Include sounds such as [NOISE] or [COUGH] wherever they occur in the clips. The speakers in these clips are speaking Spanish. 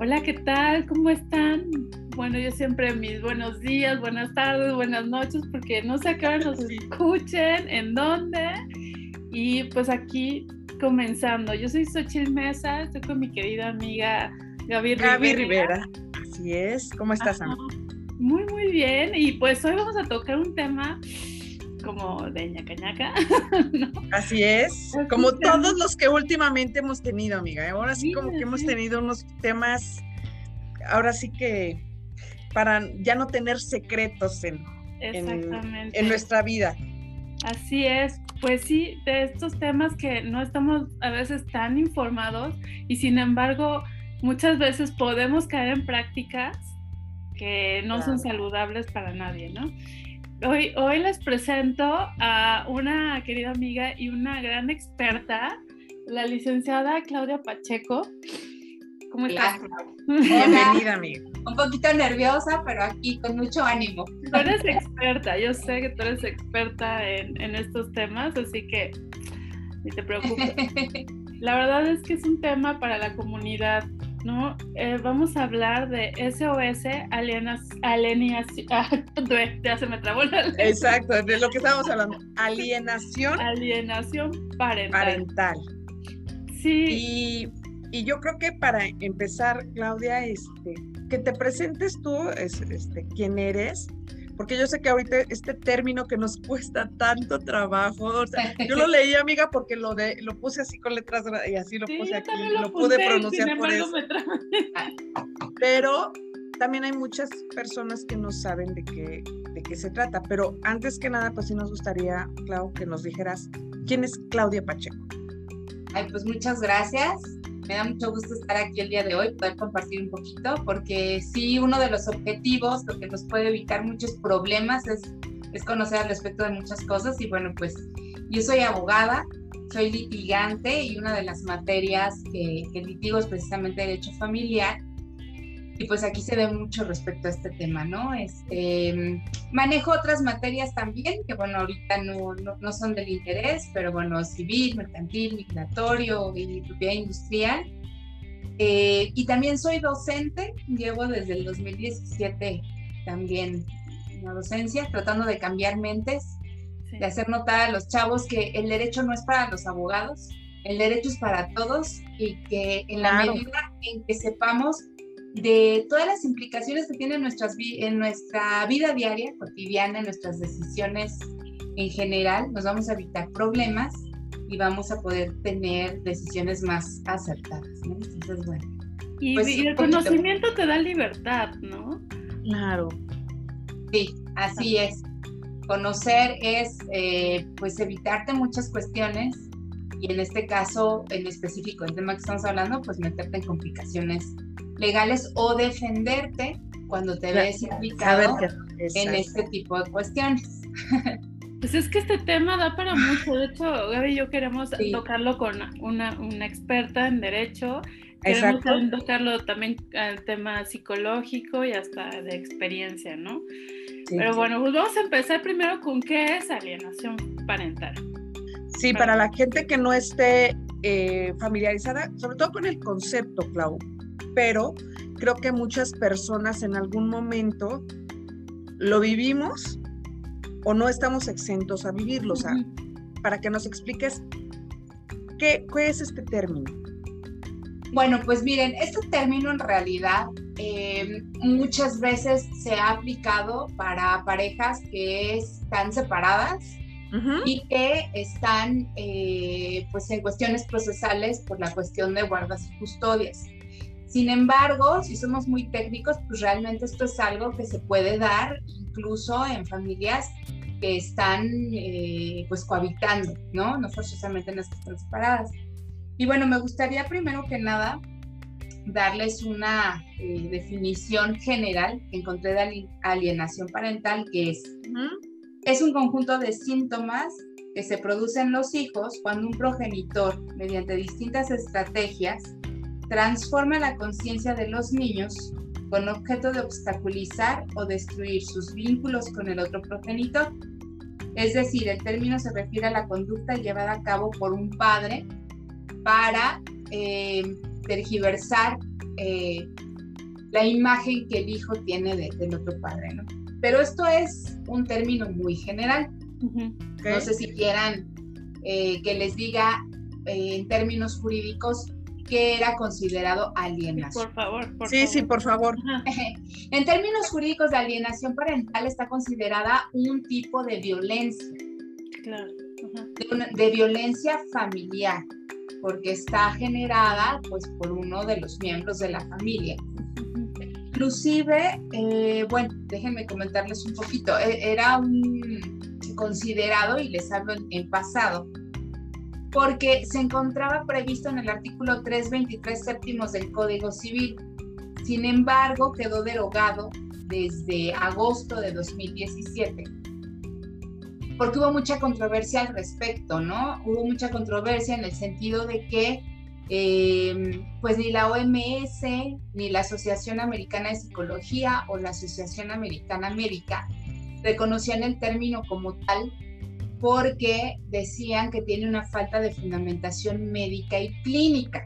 Hola, ¿qué tal? ¿Cómo están? Bueno, yo siempre mis buenos días, buenas tardes, buenas noches, porque no sé a qué hora nos [LAUGHS] escuchen, en dónde. Y pues aquí comenzando. Yo soy Xochitl Mesa, estoy con mi querida amiga Gaby, Gaby Rivera. Así es. ¿Cómo estás, amiga? Muy, muy bien. Y pues hoy vamos a tocar un tema como de ñaca ñaca. [LAUGHS] Así es, como todos los que últimamente hemos tenido, amiga. Ahora sí, como que hemos tenido unos temas, ahora sí que para ya no tener secretos en, en, nuestra vida. Así es, pues sí, de estos temas que no estamos a veces tan informados y sin embargo muchas veces podemos caer en prácticas que no son saludables para nadie, ¿no? Hoy, hoy les presento a una querida amiga y una gran experta, la licenciada Claudia Pacheco. ¿Cómo estás? [LAUGHS] Bienvenida, amiga. Un poquito nerviosa, pero aquí con mucho ánimo. Tú eres experta, yo sé que tú eres experta en, en estos temas, así que ni te preocupes. [LAUGHS] La verdad es que es un tema para la comunidad ¿no? Eh, vamos a hablar de SOS alienación. [LAUGHS] Ah, ya se me trabó la Exacto, de lo que estábamos hablando. Alienación. Alienación parental. Parental. Sí. Y, yo creo que para empezar, Claudia, este, que te presentes tú, este, quién eres, porque yo sé que ahorita este término que nos cuesta tanto trabajo, yo lo [LAUGHS] leí, amiga, porque lo de lo puse así con letras y así lo puse aquí, lo, pude pronunciar por eso. Pero también hay muchas personas que no saben de qué, de qué se trata. Pero antes que nada, pues sí nos gustaría, Clau, que nos dijeras quién es Claudia Pacheco. Ay, pues muchas gracias. Me da mucho gusto estar aquí el día de hoy, poder compartir un poquito, porque sí, uno de los objetivos, lo que nos puede evitar muchos problemas es, conocer al respecto de muchas cosas. Y bueno, pues yo soy abogada, soy litigante y una de las materias que litigo es precisamente derecho familiar y pues aquí se ve mucho respecto a este tema, ¿no? Este, manejo otras materias también, que bueno, ahorita no, no, son del interés, pero bueno, civil, mercantil, migratorio y propiedad industrial. Eh, y también soy docente, llevo desde el 2017 también una docencia, tratando de cambiar mentes, de hacer notar a los chavos que el derecho no es para los abogados, el derecho es para todos y que en la medida en que sepamos de todas las implicaciones que tiene en, nuestras, en nuestra vida diaria, cotidiana, en nuestras decisiones en general, nos vamos a evitar problemas y vamos a poder tener decisiones más acertadas, ¿no? Entonces, bueno. Y, pues, el conocimiento te da libertad, ¿no? Claro. Sí, así es. Conocer es, eh, pues, evitarte muchas cuestiones y en este caso, en específico, el tema que estamos hablando, pues meterte en complicaciones legales o defenderte cuando te ves implicado en este tipo de cuestiones. [LAUGHS] Pues es que este tema da para mucho. De hecho, Gaby y yo queremos tocarlo con una, una, experta en derecho. Queremos tocarlo también al tema psicológico y hasta de experiencia, ¿no? Pero bueno, pues vamos a empezar primero con qué es alienación parental. Sí, para, la gente que no esté eh, familiarizada, sobre todo con el concepto, Clau, pero creo que muchas personas en algún momento lo vivimos o no estamos exentos a vivirlo. O sea, para que nos expliques qué, es este término. Bueno, pues miren, este término en realidad eh, muchas veces se ha aplicado para parejas que están separadas y que están eh, pues en cuestiones procesales por la cuestión de guardas y custodias. Sin embargo, si somos muy técnicos, pues realmente esto es algo que se puede dar incluso en familias que están eh, pues cohabitando, ¿no? No forzosamente en las que están separadas. Y bueno, me gustaría primero que nada darles una eh, definición general que encontré de alienación parental, que es, es un conjunto de síntomas que se producen en los hijos cuando un progenitor, mediante distintas estrategias, transforma la conciencia de los niños con objeto de obstaculizar o destruir sus vínculos con el otro progenitor. Es decir, el término se refiere a la conducta llevada a cabo por un padre para eh, tergiversar eh, la imagen que el hijo tiene del otro padre, ¿no? Pero esto es un término muy general. No sé si quieran eh, que les diga en términos jurídicos qué era considerado alienación. Por favor, por sí, Sí, por favor. [LAUGHS] en términos jurídicos de alienación parental está considerada un tipo de violencia. Claro. de, violencia familiar, porque está generada pues por uno de los miembros de la familia. Inclusive, eh, bueno, déjenme comentarles un poquito, e, era un considerado, y les hablo en, pasado, porque se encontraba previsto en el artículo 323 séptimos del Código Civil. Sin embargo, quedó derogado desde agosto de 2017 porque hubo mucha controversia al respecto, ¿no? Hubo mucha controversia en el sentido de que Em, pues ni la OMS, ni la Asociación Americana de Psicología o la Asociación Americana Médica reconocían el término como tal porque decían que tiene una falta de fundamentación médica y clínica.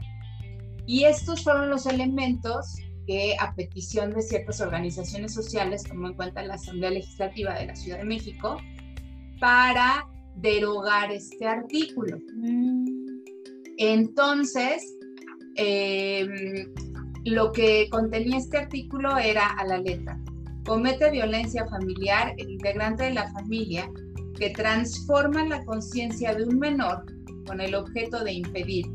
Y estos fueron los elementos que a petición de ciertas organizaciones sociales tomó en cuenta la Asamblea Legislativa de la Ciudad de México para derogar este artículo. Entonces, em, lo que contenía este artículo era a la letra. Comete violencia familiar el integrante de la familia que transforma la conciencia de un menor con el objeto de impedir,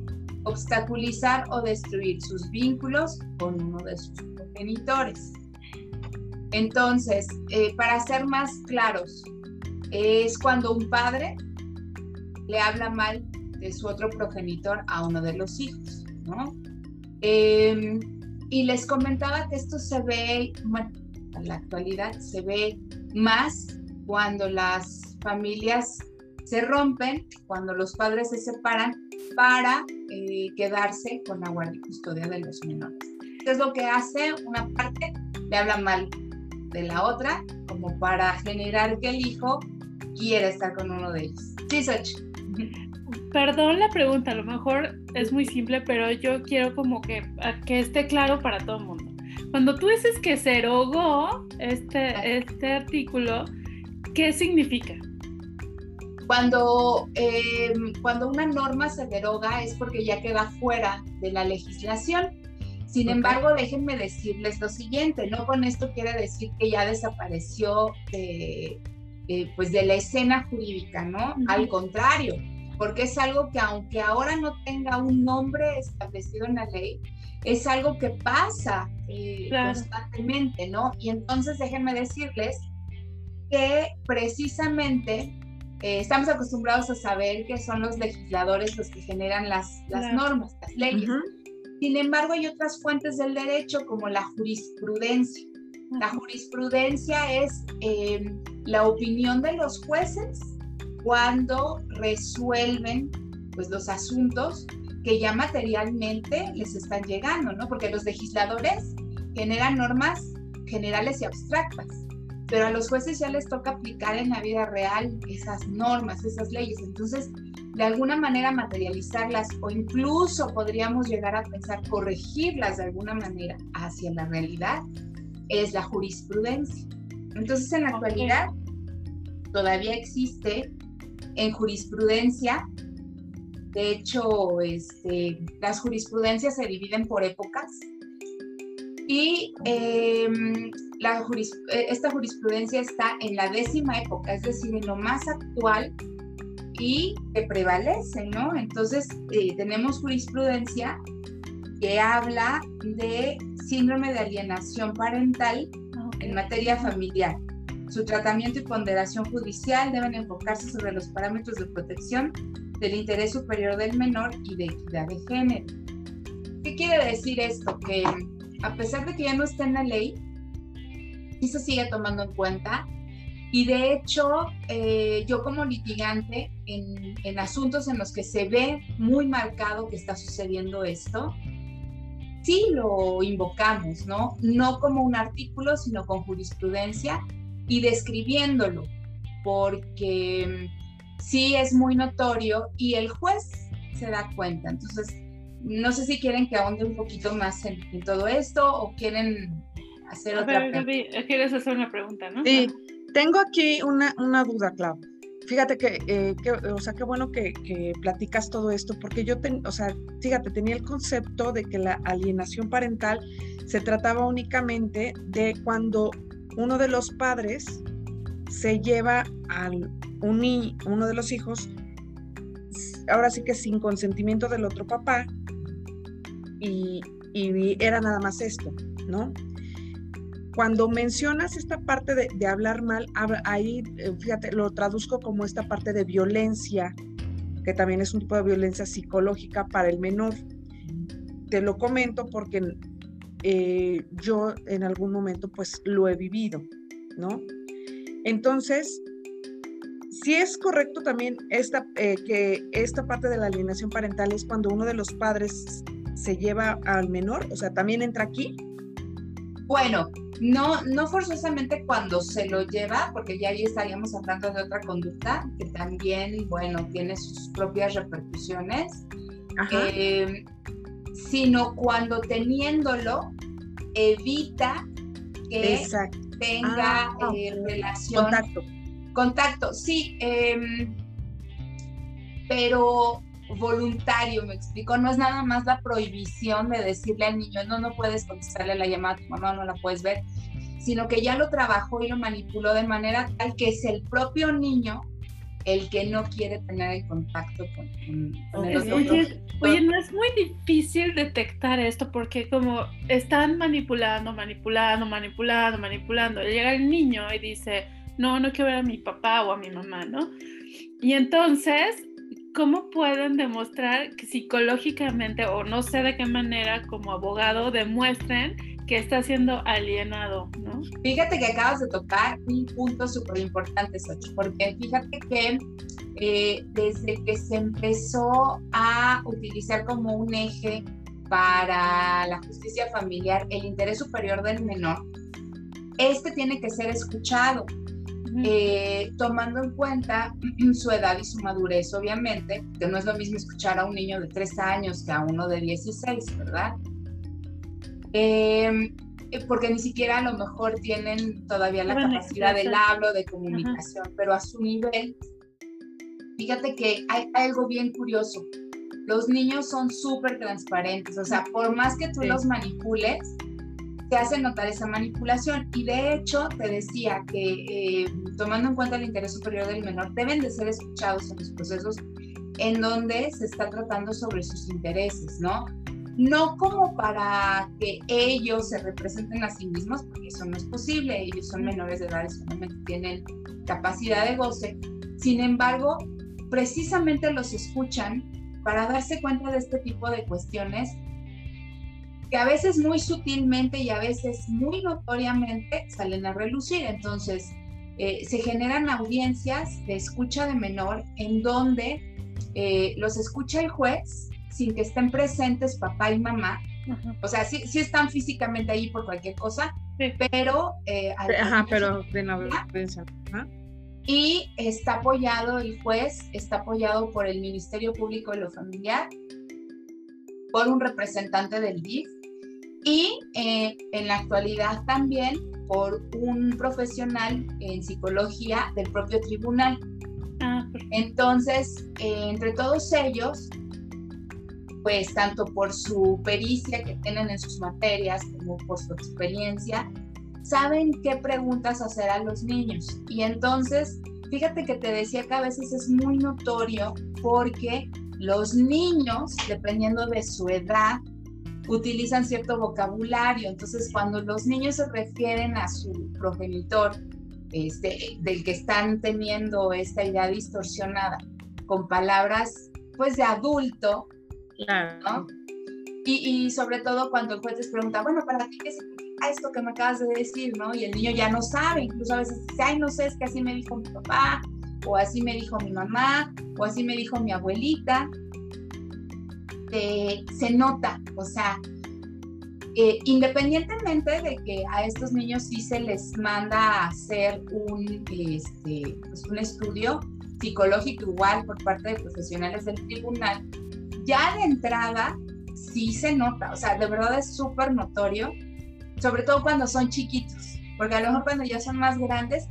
obstaculizar o destruir sus vínculos con uno de sus progenitores. Entonces, eh, para ser más claros, es cuando un padre le habla mal de su otro progenitor a uno de los hijos, ¿no? Em, y les comentaba que esto se ve, bueno, en la actualidad se ve más cuando las familias se rompen, cuando los padres se separan para eh, quedarse con la guardia y custodia de los menores. ¿Qué es lo que hace? Una parte le habla mal de la otra, como para generar que el hijo quiera estar con uno de ellos. Sí, Sochi. Perdón la pregunta, a lo mejor es muy simple, pero yo quiero como que, que esté claro para todo el mundo. Cuando tú dices que se erogó este, este artículo, ¿qué significa? Cuando, em, cuando una norma se deroga es porque ya queda fuera de la legislación. Sin embargo, déjenme decirles lo siguiente, no con esto quiere decir que ya desapareció de, pues de la escena jurídica, ¿no? Al contrario, porque es algo que aunque ahora no tenga un nombre establecido en la ley, es algo que pasa eh, constantemente, ¿no? Y entonces déjenme decirles que precisamente eh, estamos acostumbrados a saber que son los legisladores los que generan las, las normas, las leyes. Sin embargo, hay otras fuentes del derecho como la jurisprudencia. La jurisprudencia es eh, la opinión de los jueces cuando resuelven pues los asuntos que ya materialmente les están llegando, ¿no? Porque los legisladores generan normas generales y abstractas, pero a los jueces ya les toca aplicar en la vida real esas normas, esas leyes. Entonces, de alguna manera materializarlas o incluso podríamos llegar a pensar corregirlas de alguna manera hacia la realidad es la jurisprudencia. Entonces, en la actualidad todavía existe en jurisprudencia. De hecho, este, las jurisprudencias se dividen por épocas y em, la eh, esta jurisprudencia está en la décima época, es decir, en lo más actual y que prevalece, ¿no? Entonces, eh, tenemos jurisprudencia que habla de síndrome de alienación parental en materia familiar. Su tratamiento y ponderación judicial deben enfocarse sobre los parámetros de protección del interés superior del menor y de equidad de género. ¿Qué quiere decir esto? Que a pesar de que ya no está en la ley, sí se sigue tomando en cuenta y de hecho, eh, yo como litigante, en, en, asuntos en los que se ve muy marcado que está sucediendo esto, sí lo invocamos, ¿no? No como un artículo, sino con jurisprudencia y describiéndolo, porque sí es muy notorio y el juez se da cuenta. Entonces, no sé si quieren que ahonde un poquito más en, todo esto o quieren hacer otra pregunta. quieres hacer una pregunta, ¿no? Sí, tengo aquí una, una duda, Clau. Fíjate que, eh, o sea, qué bueno que, que, platicas todo esto, porque yo, ten, o sea, fíjate, tenía el concepto de que la alienación parental se trataba únicamente de cuando uno de los padres se lleva a un, uno de los hijos, ahora sí que sin consentimiento del otro papá, y, era nada más esto, ¿no? Cuando mencionas esta parte de, hablar mal, ahí, eh, fíjate, lo traduzco como esta parte de violencia, que también es un tipo de violencia psicológica para el menor. Te lo comento porque eh, yo en algún momento pues lo he vivido, ¿no? Entonces, si es correcto también esta, eh, que esta parte de la alienación parental es cuando uno de los padres se lleva al menor, o sea, también entra aquí. Bueno, no, no forzosamente cuando se lo lleva, porque ya ahí estaríamos hablando de otra conducta que también, bueno, tiene sus propias repercusiones, eh, sino cuando teniéndolo evita que tenga ah, eh, relación. Contacto. Contacto, sí, em, pero voluntario, me explico, no es nada más la prohibición de decirle al niño, no, no puedes contestarle la llamada a tu mamá, no la puedes ver, sino que ya lo trabajó y lo manipuló de manera tal que es el propio niño el que no quiere tener el contacto con, el otro. Oye, oye, no es muy difícil detectar esto porque como están manipulando, manipulando, manipulando, manipulando, llega el niño y dice, no, no quiero ver a mi papá o a mi mamá, ¿no? Y entonces ¿cómo pueden demostrar psicológicamente o no sé de qué manera como abogado demuestren que está siendo alienado, ¿no? Fíjate que acabas de tocar un punto súper importante, Sochi, porque fíjate que eh, desde que se empezó a utilizar como un eje para la justicia familiar el interés superior del menor, este tiene que ser escuchado. Eh, tomando en cuenta [CLEARS THROAT] su edad y su madurez, obviamente, que no es lo mismo escuchar a un niño de 3 años que a uno de 16, ¿verdad? Em, eh, porque ni siquiera a lo mejor tienen todavía la capacidad del hablo, de comunicación, pero a su nivel, fíjate que hay, algo bien curioso. Los niños son súper transparentes, o sea, por más que tú los manipules, te hace notar esa manipulación. Y de hecho, te decía que eh, tomando en cuenta el interés superior del menor, deben de ser escuchados en los procesos en donde se está tratando sobre sus intereses, ¿no? No como para que ellos se representen a sí mismos, porque eso no es posible, ellos son menores de edad solamente tienen capacidad de goce. Sin embargo, precisamente los escuchan para darse cuenta de este tipo de cuestiones que a veces muy sutilmente y a veces muy notoriamente salen a relucir. Entonces, eh, se generan audiencias de escucha de menor en donde eh, los escucha el juez sin que estén presentes papá y mamá. O sea, sí, sí, están físicamente ahí por cualquier cosa, pero... Eh, Ajá, pero de la Y está apoyado el juez, está apoyado por el Ministerio Público de lo Familiar, por un representante del DIF y eh, en la actualidad también por un profesional en psicología del propio tribunal. Ah, Entonces, eh, entre todos ellos, pues tanto por su pericia que tienen en sus materias como por su experiencia, saben qué preguntas hacer a los niños. Y entonces, fíjate que te decía que a veces es muy notorio porque los niños, dependiendo de su edad, utilizan cierto vocabulario. Entonces, cuando los niños se refieren a su progenitor, este, del que están teniendo esta idea distorsionada, con palabras pues de adulto, ¿no? Y, sobre todo cuando el juez les pregunta, bueno, ¿para ti qué significa esto que me acabas de decir, no? Y el niño ya no sabe, incluso a veces dice, ay, no sé, es que así me dijo mi papá, o así me dijo mi mamá, o así me dijo mi abuelita, se nota, o sea, eh, independientemente de que a estos niños sí se les manda a hacer un, este, pues un estudio psicológico igual por parte de profesionales del tribunal, ya de entrada sí se nota, o sea, de verdad es súper notorio, sobre todo cuando son chiquitos, porque a lo mejor cuando ya son más grandes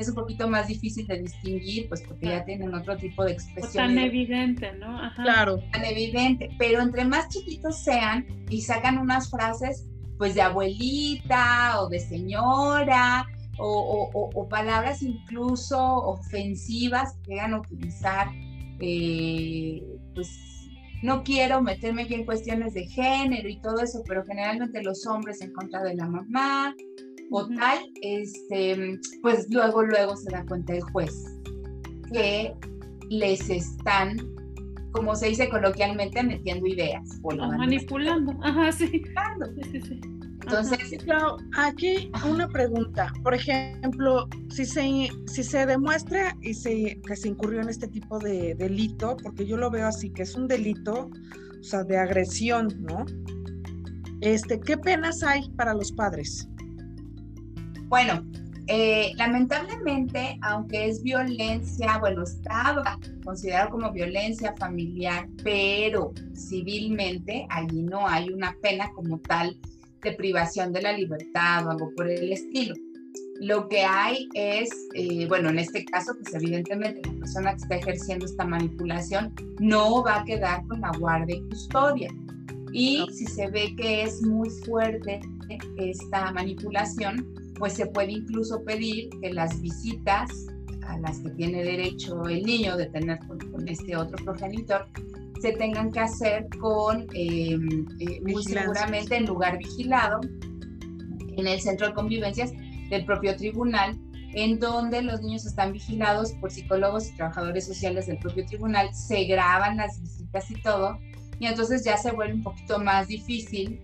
es un poquito más difícil de distinguir, pues porque ya tienen otro tipo de expresión. tan evidente, ¿no? Claro. Tan evidente, pero entre más chiquitos sean y sacan unas frases, pues de abuelita o de señora, o, palabras incluso ofensivas que llegan a utilizar, eh, pues no quiero meterme aquí en cuestiones de género y todo eso, pero generalmente los hombres en contra de la mamá o tal, este, pues luego, luego se da cuenta el juez que les están, como se dice coloquialmente, metiendo ideas. O manipulando. Ajá, sí. sí, sí. Entonces, claro, aquí una pregunta. Por ejemplo, si se, si se demuestra y se, que se incurrió en este tipo de delito, porque yo lo veo así, que es un delito, o sea, de agresión, ¿no? Este, ¿Qué penas hay para los padres? Bueno, eh, lamentablemente, aunque es violencia, bueno, estaba considerado como violencia familiar, pero civilmente allí no hay una pena como tal de privación de la libertad o algo por el estilo. Lo que hay es, eh, bueno, en este caso, pues evidentemente la persona que está ejerciendo esta manipulación no va a quedar con la guardia y custodia. Y si se ve que es muy fuerte esta manipulación, pues se puede incluso pedir que las visitas a las que tiene derecho el niño de tener con este otro progenitor se tengan que hacer con, em, eh, muy seguramente en lugar vigilado, en el centro de convivencias del propio tribunal, en donde los niños están vigilados por psicólogos y trabajadores sociales del propio tribunal, se graban las visitas y todo, y entonces ya se vuelve un poquito más difícil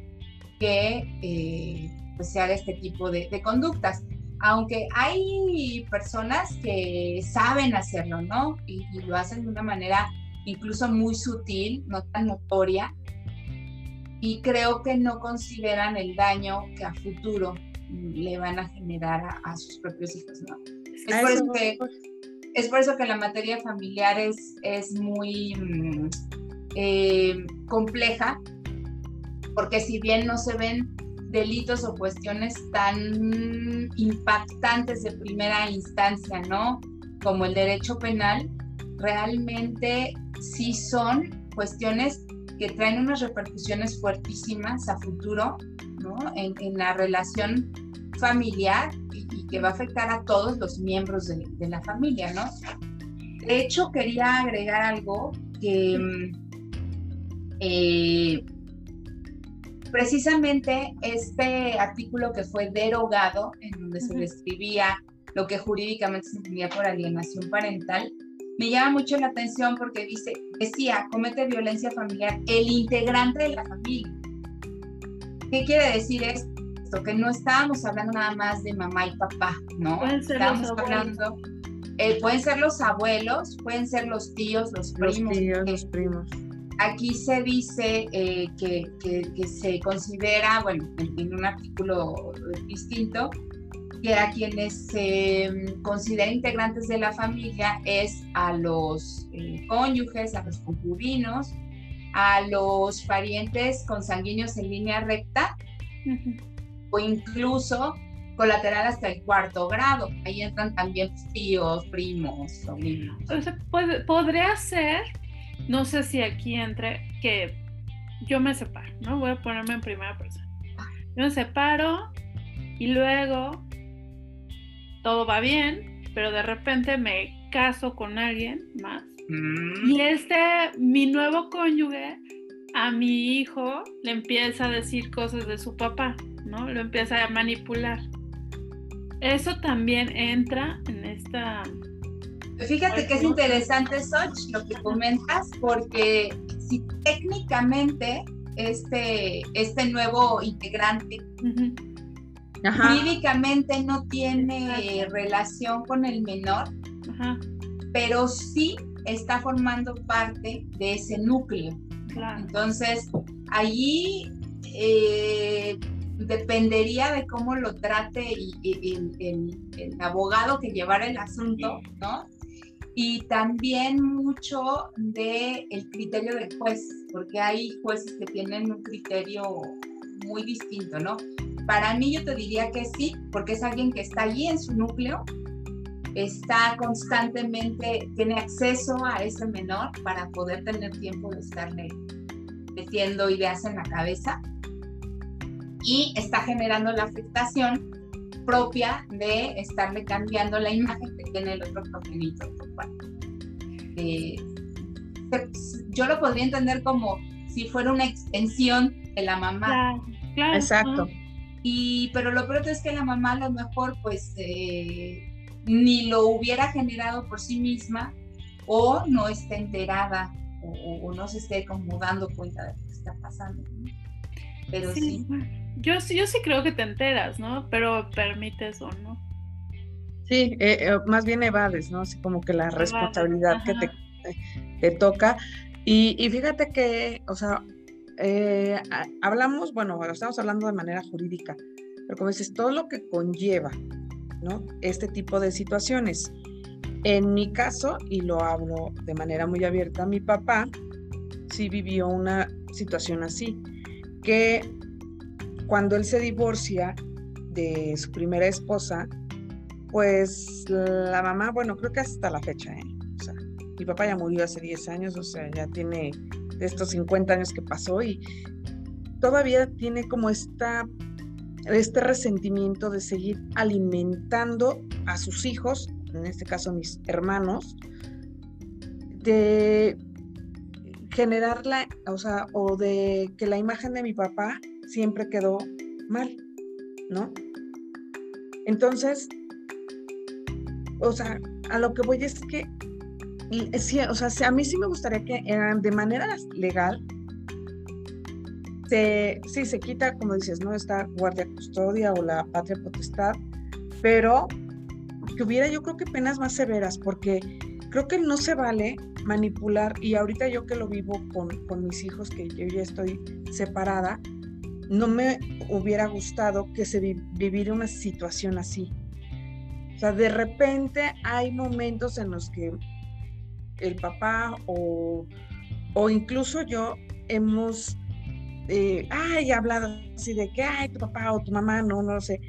que eh, pues se haga este tipo de, conductas. Aunque hay personas que saben hacerlo, ¿no? y lo hacen de una manera incluso muy sutil, no tan notoria, y creo que no consideran el daño que a futuro le van a generar a, sus propios hijos, ¿no? Es por, eso que, es por, eso que, la materia familiar es, es muy mm, eh, compleja, porque si bien no se ven delitos o cuestiones tan impactantes de primera instancia, ¿no? Como el derecho penal, realmente sí son cuestiones que traen unas repercusiones fuertísimas a futuro, ¿no? En, la relación familiar y, que va a afectar a todos los miembros de, la familia, ¿no? De hecho, quería agregar algo que mm, eh, precisamente este artículo que fue derogado, en donde se describía lo que jurídicamente se entendía por alienación parental, me llama mucho la atención porque dice, decía, comete violencia familiar el integrante de la familia. ¿Qué quiere decir esto? Que no estábamos hablando nada más de mamá y papá, ¿no? Pueden ser estábamos hablando, eh, pueden ser los abuelos, pueden ser los tíos, los primos. Los tíos, los primos. Aquí se dice eh, que, que, se considera, bueno, en un artículo distinto, que a quienes se mm, consideran integrantes de la familia es a los eh, cónyuges, a los concubinos, a los parientes consanguíneos en línea recta o incluso colateral hasta el cuarto grado. Ahí entran también tíos, primos, sobrinos. podría ser, no sé si aquí entre, que yo me separo, ¿no? Voy a ponerme en primera persona. Yo me separo y luego todo va bien, pero de repente me caso con alguien más. Mm. Y este, mi nuevo cónyuge, a mi hijo le empieza a decir cosas de su papá, ¿no? Lo empieza a manipular. Eso también entra en esta... Fíjate que es interesante, Soch, lo que comentas, porque si técnicamente este, este nuevo integrante jurídicamente no tiene relación con el menor, pero sí está formando parte de ese núcleo. Entonces, allí eh, dependería de cómo lo trate el, abogado que llevara el asunto, ¿no? Y también mucho del el criterio del juez, porque hay jueces que tienen un criterio muy distinto, ¿no? Para mí yo te diría que sí, porque es alguien que está allí en su núcleo, está constantemente, tiene acceso a ese menor para poder tener tiempo de estarle metiendo ideas en la cabeza y está generando la afectación propia de estarle cambiando la imagen que tiene el otro progenitor. Eh, yo lo podría entender como si fuera una extensión de la mamá. Claro, Exacto. Y, pero lo peor es que la mamá a lo mejor pues eh, ni lo hubiera generado por sí misma o no esté enterada o, no se esté como dando cuenta de lo que está pasando. Pero sí. Yo, yo sí creo que te enteras, ¿no? Pero permites o no. Sí, eh, eh, más bien evades, ¿no? Así como que la responsabilidad que te, te, toca. Y, y, fíjate que, o sea, eh, hablamos, bueno, estamos hablando de manera jurídica, pero como dices, todo lo que conlleva, ¿no? Este tipo de situaciones. En mi caso, y lo hablo de manera muy abierta, mi papá sí vivió una situación así, que cuando él se divorcia de su primera esposa, pues la mamá, bueno, creo que hasta la fecha, ¿eh? O sea, mi papá ya murió hace 10 años, o sea, ya tiene de estos 50 años que pasó y todavía tiene como esta, este resentimiento de seguir alimentando a sus hijos, en este caso mis hermanos, de generarla, o sea, o de que la imagen de mi papá siempre quedó mal, ¿no? Entonces, o sea, a lo que voy es que, sí, o sea, a mí sí me gustaría que de manera legal, se, sí, se quita, como dices, ¿no? Esta guardia custodia o la patria potestad, pero que hubiera yo creo que penas más severas, porque creo que no se vale manipular, y ahorita yo que lo vivo con, con mis hijos, que yo ya estoy separada, no me hubiera gustado que se viviera una situación así. O sea, de repente hay momentos en los que el papá o, o incluso yo hemos eh, ay, hablado así de que, ay, tu papá o tu mamá, no, no lo sé.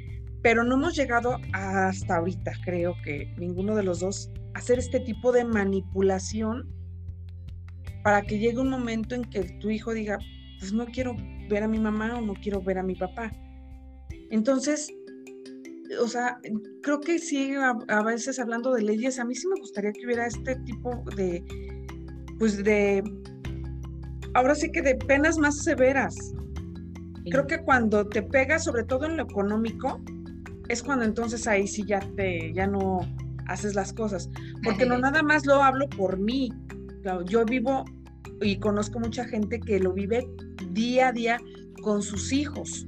Pero no hemos llegado hasta ahorita, creo que ninguno de los dos, a hacer este tipo de manipulación para que llegue un momento en que tu hijo diga, pues no quiero ver a mi mamá o no quiero ver a mi papá. Entonces, o sea, creo que sí, a, veces hablando de leyes, a mí sí me gustaría que hubiera este tipo de, pues de, ahora sí que de penas más severas. Creo que cuando te pegas, sobre todo en lo económico, es cuando entonces ahí sí ya te, ya no haces las cosas. Porque no nada más lo hablo por mí. Yo vivo y conozco mucha gente que lo vive día a día con sus hijos.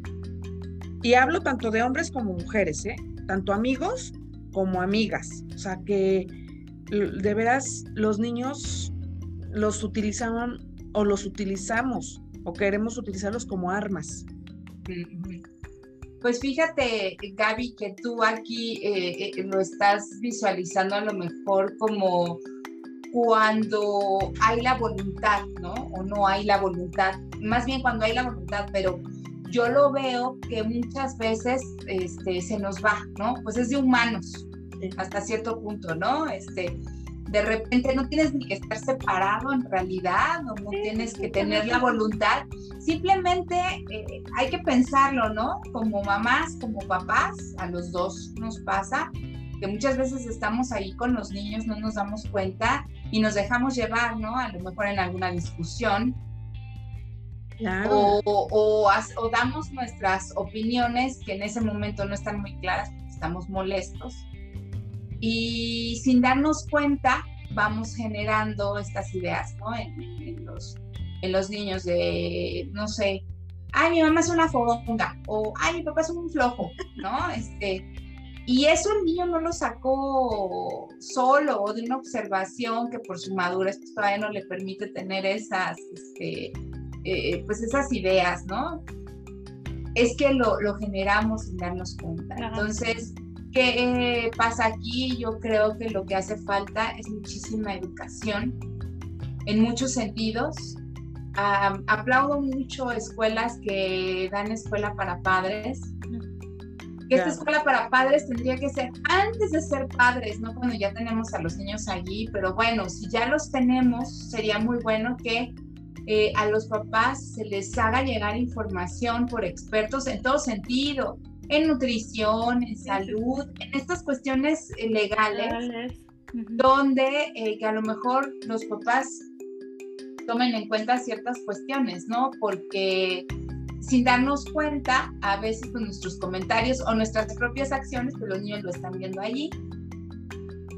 Y hablo tanto de hombres como mujeres, ¿eh? tanto amigos como amigas. O sea que de veras los niños los utilizaban o los utilizamos o queremos utilizarlos como armas. Pues fíjate, Gaby, que tú aquí eh, eh, lo estás visualizando a lo mejor como cuando hay la voluntad, ¿no? O no hay la voluntad. Más bien cuando hay la voluntad, pero yo lo veo que muchas veces este, se nos va, ¿no? Pues es de humanos hasta cierto punto, ¿no? Este, de repente no tienes ni que estar separado en realidad, o no tienes que tener la voluntad, simplemente eh, hay que pensarlo, ¿no? Como mamás, como papás, a los dos nos pasa que muchas veces estamos ahí con los niños, no nos damos cuenta y nos dejamos llevar, ¿no? A lo mejor en alguna discusión o, o, damos nuestras opiniones que en ese momento no están muy claras porque estamos molestos. Y sin darnos cuenta, vamos generando estas ideas ¿no? en, los, en los niños de, no sé, ay, mi mamá es una fogonga, o ay, mi papá es un flojo, ¿no? Este, y eso el niño no lo sacó solo o de una observación que por su madurez pues, todavía no le permite tener esas, este, eh, pues esas ideas, ¿no? Es que lo, lo, generamos sin darnos cuenta. Entonces, ¿Qué pasa aquí? Yo creo que lo que hace falta es muchísima educación en muchos sentidos. aplaudo mucho escuelas que dan escuela para padres. Que esta escuela para padres tendría que ser antes de ser padres, no cuando ya tenemos a los niños allí, pero bueno, si ya los tenemos, sería muy bueno que eh, a los papás se les haga llegar información por expertos en todo sentido, en nutrición, en salud, en estas cuestiones eh, legales, donde eh, que a lo mejor los papás tomen en cuenta ciertas cuestiones, ¿no? Porque sin darnos cuenta, a veces con nuestros comentarios o nuestras propias acciones, pues los niños lo están viendo allí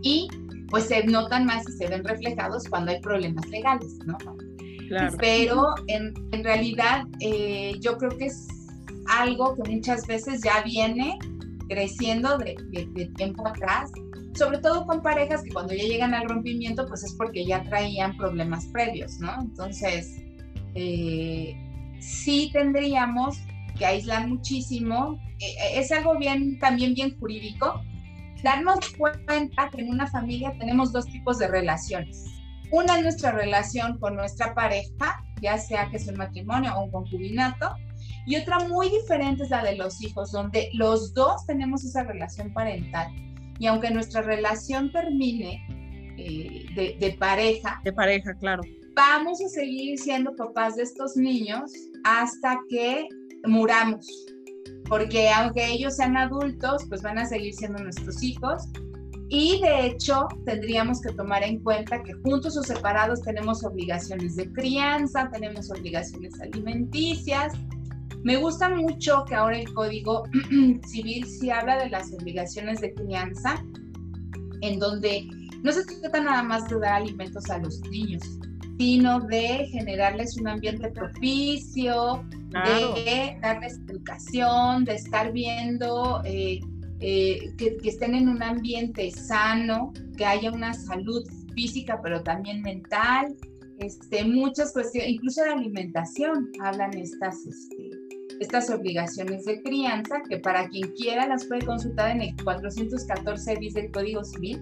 y pues se notan más y se ven reflejados cuando hay problemas legales, ¿no? Claro. Pero en, en realidad eh, yo creo que es algo que muchas veces ya viene creciendo de, tiempo atrás, sobre todo con parejas que cuando ya llegan al rompimiento, pues es porque ya traían problemas previos, ¿no? Entonces, eh, sí tendríamos que aislar muchísimo. Eh, eh, es algo bien, también bien jurídico, darnos cuenta que en una familia tenemos dos tipos de relaciones. Una es nuestra relación con nuestra pareja, ya sea que es un matrimonio o un concubinato, y otra muy diferente es la de los hijos, donde los dos tenemos esa relación parental. Y aunque nuestra relación termine eh, de, pareja. De pareja, claro. Vamos a seguir siendo papás de estos niños hasta que muramos. Porque aunque ellos sean adultos, pues van a seguir siendo nuestros hijos. Y de hecho, tendríamos que tomar en cuenta que juntos o separados tenemos obligaciones de crianza, tenemos obligaciones alimenticias, me gusta mucho que ahora el Código [CLEARS THROAT] Civil sí habla de las obligaciones de crianza, en donde no se trata nada más de dar alimentos a los niños, sino de generarles un ambiente propicio, de darles educación, de estar viendo eh, eh, que, que, estén en un ambiente sano, que haya una salud física, pero también mental. Este, muchas cuestiones, incluso de alimentación, hablan estas este, estas obligaciones de crianza, que para quien quiera las puede consultar en el 414 bis del Código Civil.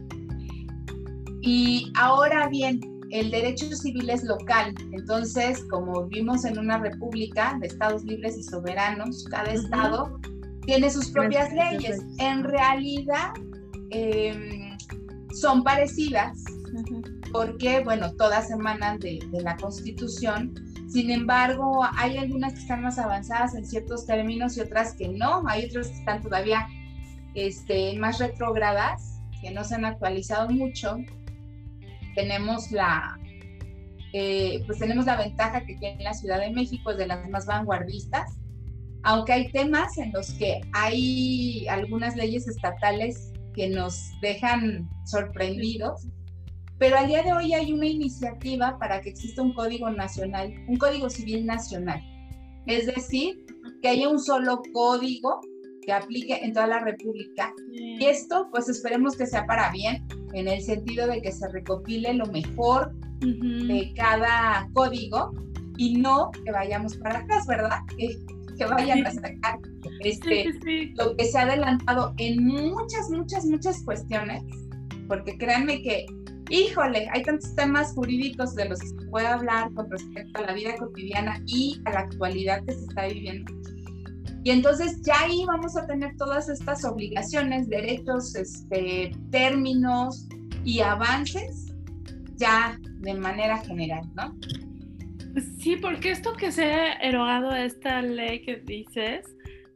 Y ahora bien, el derecho civil es local, entonces, como vimos en una república de estados libres y soberanos, cada estado tiene sus propias leyes. En realidad, em, son parecidas, porque, bueno, todas emanan de, de la Constitución, sin embargo, hay algunas que están más avanzadas en ciertos términos y otras que no. Hay otras que están todavía este, más retrógradas, que no se han actualizado mucho. Tenemos la, eh, pues tenemos la ventaja que tiene la Ciudad de México, es de las más vanguardistas, aunque hay temas en los que hay algunas leyes estatales que nos dejan sorprendidos pero al día de hoy hay una iniciativa para que exista un código nacional, un código civil nacional. Es decir, que haya un solo código que aplique en toda la República. Y esto, pues esperemos que sea para bien, en el sentido de que se recopile lo mejor de cada código y no que vayamos para atrás, ¿verdad? [LAUGHS] Que, que vayan a sacar [LAUGHS] este, lo que se ha adelantado en muchas, muchas, muchas cuestiones, porque créanme que híjole, hay tantos temas jurídicos de los que se puede hablar con respecto a la vida cotidiana y a la actualidad que se está viviendo. Y entonces ya ahí vamos a tener todas estas obligaciones, derechos, este, términos y avances ya de manera general, ¿no? Sí, porque esto que se ha erogado esta ley que dices,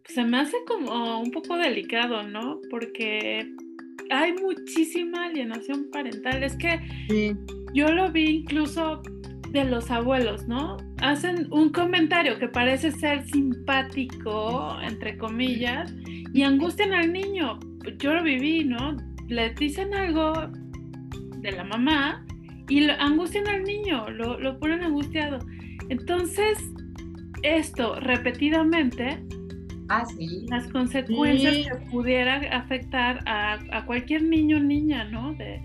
pues se me hace como un poco delicado, ¿no? Porque hay muchísima alienación parental. Es que yo lo vi incluso de los abuelos, ¿no? Hacen un comentario que parece ser simpático, entre comillas, y angustian al niño. Yo lo viví, ¿no? Le dicen algo de la mamá y angustian al niño, lo, lo ponen angustiado. Entonces, esto repetidamente Ah, sí. Las consecuencias que pudiera afectar a, cualquier niño o niña, ¿no? De,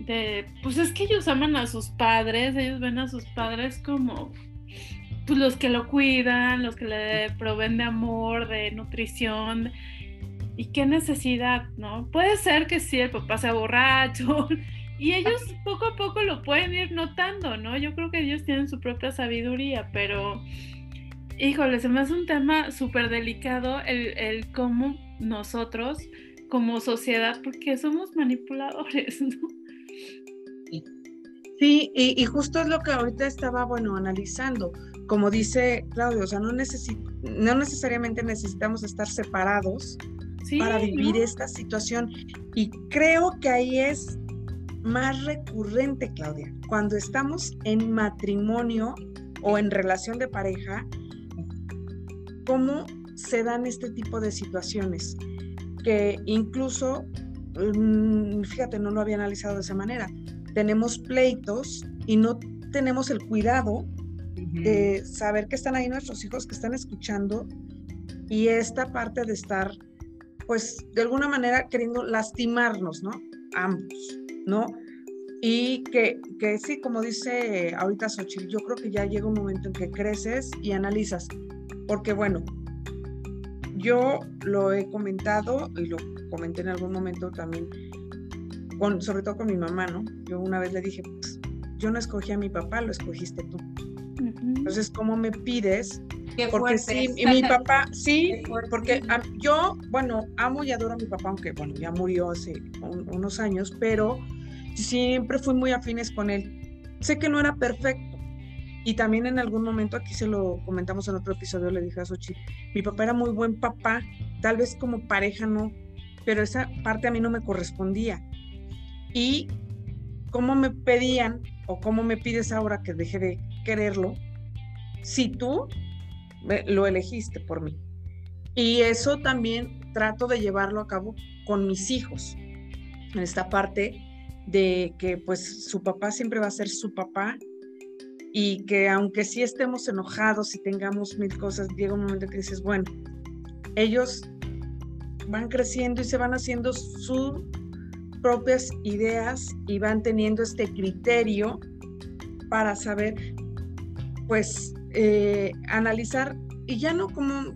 de, pues es que ellos aman a sus padres, ellos ven a sus padres como pues, los que lo cuidan, los que le proveen de amor, de nutrición. ¿Y qué necesidad, no? Puede ser que sí, el papá sea borracho, [LAUGHS] y ellos poco a poco lo pueden ir notando, ¿no? Yo creo que ellos tienen su propia sabiduría, pero híjole, se me hace un tema súper delicado el, el cómo nosotros como sociedad, porque somos manipuladores, [LAUGHS] ¿no? Sí, y, justo es lo que ahorita estaba, bueno, analizando. Como dice Claudio, o sea, no, no necesariamente necesitamos estar separados para vivir esta situación. Y creo que ahí es más recurrente, Claudia, cuando estamos en matrimonio o en relación de pareja, cómo se dan este tipo de situaciones, que incluso, fíjate, no lo había analizado de esa manera, tenemos pleitos y no tenemos el cuidado de saber que están ahí nuestros hijos, que están escuchando y esta parte de estar, pues, de alguna manera queriendo lastimarnos, ¿no? Ambos, ¿no? Y que, que sí, como dice ahorita Xochitl, yo creo que ya llega un momento en que creces y analizas, porque bueno, yo lo he comentado y lo comenté en algún momento también sobre todo con mi mamá, ¿no? Yo una vez le dije, pues, yo no escogí a mi papá, lo escogiste tú. Entonces, ¿cómo me pides? porque sí, y mi [LAUGHS] papá, sí, porque yo, bueno, amo y adoro a mi papá, aunque, bueno, ya murió hace unos años, pero siempre fui muy afines con él. Sé que no era perfecto. Y también en algún momento, aquí se lo comentamos en otro episodio, le dije a Sochi, mi papá era muy buen papá, tal vez como pareja no, pero esa parte a mí no me correspondía y cómo me pedían o cómo me pides ahora que deje de quererlo si tú lo elegiste por mí. Y eso también trato de llevarlo a cabo con mis hijos, en esta parte de que pues su papá siempre va a ser su papá y que aunque sí estemos enojados y tengamos mil cosas, llega un momento que dices, bueno, ellos van creciendo y se van haciendo su propias ideas y van teniendo este criterio para saber, pues, eh, analizar y ya no como,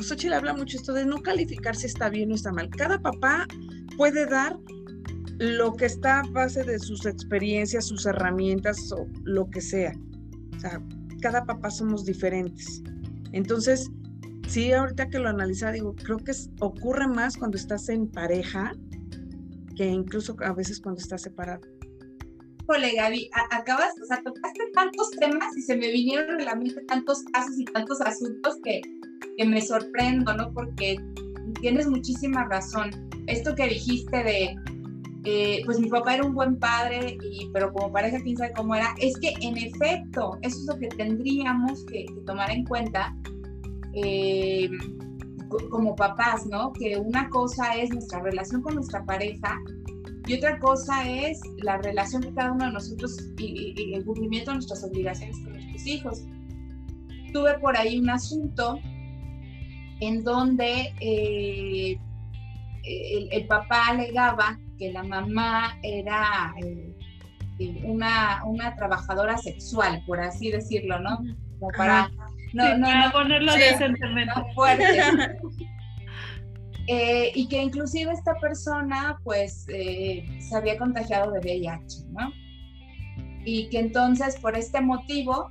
Xochitl habla mucho esto de no calificar si está bien o está mal. Cada papá puede dar lo que está a base de sus experiencias, sus herramientas o lo que sea. Sea, cada papá somos diferentes. Entonces, sí, ahorita que lo analiza, digo, creo que ocurre más cuando estás en pareja que incluso a veces cuando estás separado. Hola Gaby, acabas, o sea, tocaste tantos temas y se me vinieron a la mente tantos casos y tantos asuntos que, que me sorprendo, ¿no? Porque tienes muchísima razón. Esto que dijiste de, eh, pues mi papá era un buen padre, pero como pareja, quién sabe cómo era, es que en efecto, eso es lo que tendríamos que, tomar en cuenta. Eh, como papás, ¿no? Que una cosa es nuestra relación con nuestra pareja y otra cosa es la relación que cada uno de nosotros y, el cumplimiento de nuestras obligaciones con nuestros hijos. Tuve por ahí un asunto en donde eh, el, papá alegaba que la mamá era eh, una, una trabajadora sexual, por así decirlo, ¿no? Como para no, no, para ponerlo decentemente. fuerte. [LAUGHS] Eh, y que inclusive esta persona pues eh, se había contagiado de VIH, ¿no? Y que entonces por este motivo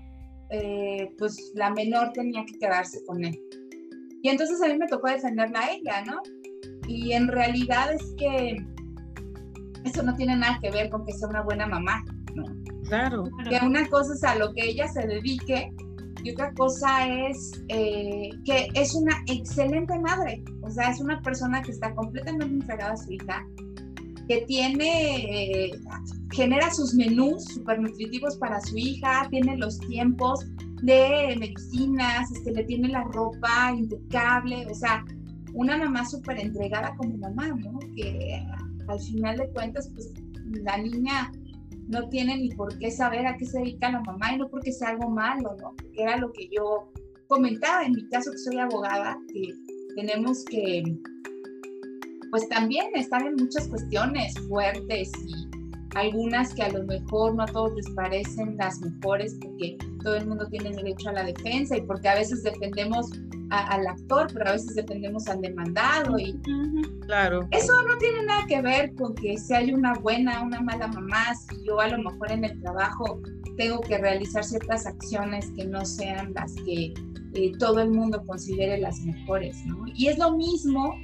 eh, pues la menor tenía que quedarse con él. Y entonces a mí me tocó defenderla a ella, ¿no? Y en realidad es que eso no tiene nada que ver con que sea una buena mamá, ¿no? Claro. Que una cosa es a lo que ella se dedique y otra cosa es eh, que es una excelente madre, o sea, es una persona que está completamente entregada a su hija, que tiene, genera sus menús super nutritivos para su hija, tiene los tiempos de medicinas, este, le tiene la ropa impecable, o sea, una mamá súper entregada como mamá, ¿no? Que al final de cuentas, pues la niña no tiene ni por qué saber a qué se dedica la mamá y no porque sea algo malo, ¿no? Era lo que yo comentaba en mi caso que soy abogada, que tenemos que, pues también estar en muchas cuestiones fuertes y, algunas que a lo mejor no a todos les parecen las mejores porque todo el mundo tiene derecho a la defensa y porque a veces defendemos al actor, pero a veces defendemos al demandado y claro. Eso no tiene nada que ver con que si hay una buena, una mala mamá, si yo a lo mejor en el trabajo tengo que realizar ciertas acciones que no sean las que eh, todo el mundo considere las mejores, ¿no? Y es lo mismo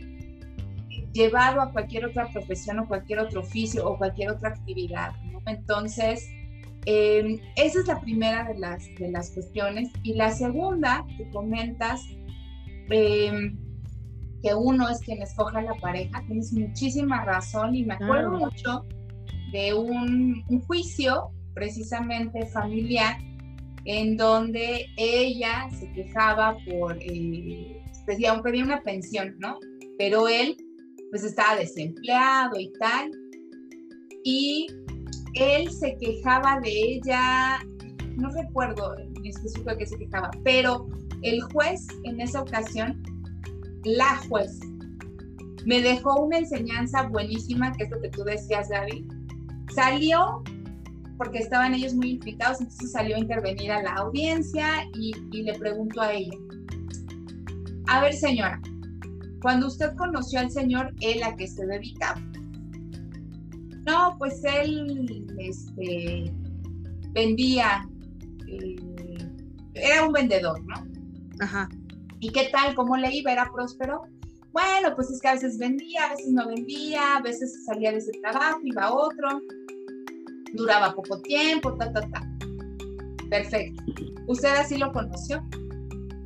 llevado a cualquier otra profesión o cualquier otro oficio o cualquier otra actividad, ¿no? Entonces, em, esa es la primera de las, de las cuestiones. Y la segunda que comentas, em, que uno es quien escoja la pareja, tienes muchísima razón y me acuerdo mucho de un, un, juicio precisamente familiar en donde ella se quejaba por, eh, pedía, pedía una pensión, ¿no? Pero él pues estaba desempleado y tal. Y él se quejaba de ella, no recuerdo en específico de qué se quejaba, pero el juez en esa ocasión, la juez, me dejó una enseñanza buenísima, que es lo que tú decías, David. Salió porque estaban ellos muy implicados, entonces salió a intervenir a la audiencia y, y le preguntó a ella, a ver señora, cuando usted conoció al Señor, ¿él a qué se dedicaba? No, pues él este, vendía, eh, era un vendedor, ¿no? Ajá. ¿Y qué tal? ¿Cómo le iba? ¿Era próspero? Bueno, pues es que a veces vendía, a veces no vendía, a veces salía de ese trabajo, iba a otro, duraba poco tiempo, ta, ta, ta. Perfecto. ¿Usted así lo conoció?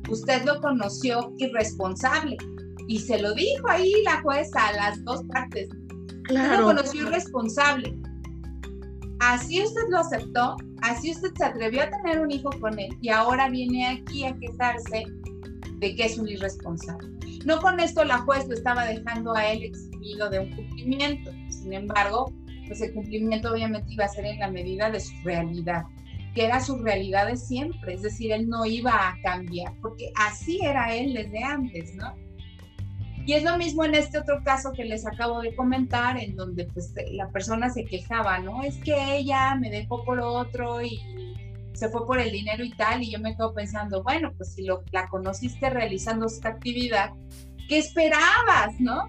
Usted lo conoció irresponsable y se lo dijo ahí la jueza a las dos partes. Claro. Lo conoció irresponsable. Así usted lo aceptó, así usted se atrevió a tener un hijo con él y ahora viene aquí a quejarse de que es un irresponsable. No con esto la juez lo estaba dejando a él eximido de un cumplimiento. Sin embargo, pues el cumplimiento obviamente iba a ser en la medida de su realidad, que era su realidad de siempre, es decir, él no iba a cambiar, porque así era él desde antes, ¿no? Y es lo mismo en este otro caso que les acabo de comentar, en donde pues la persona se quejaba, ¿no? Es que ella me dejó por otro y se fue por el dinero y tal, y yo me quedo pensando, bueno, pues si lo, la conociste realizando esta actividad, ¿qué esperabas, no?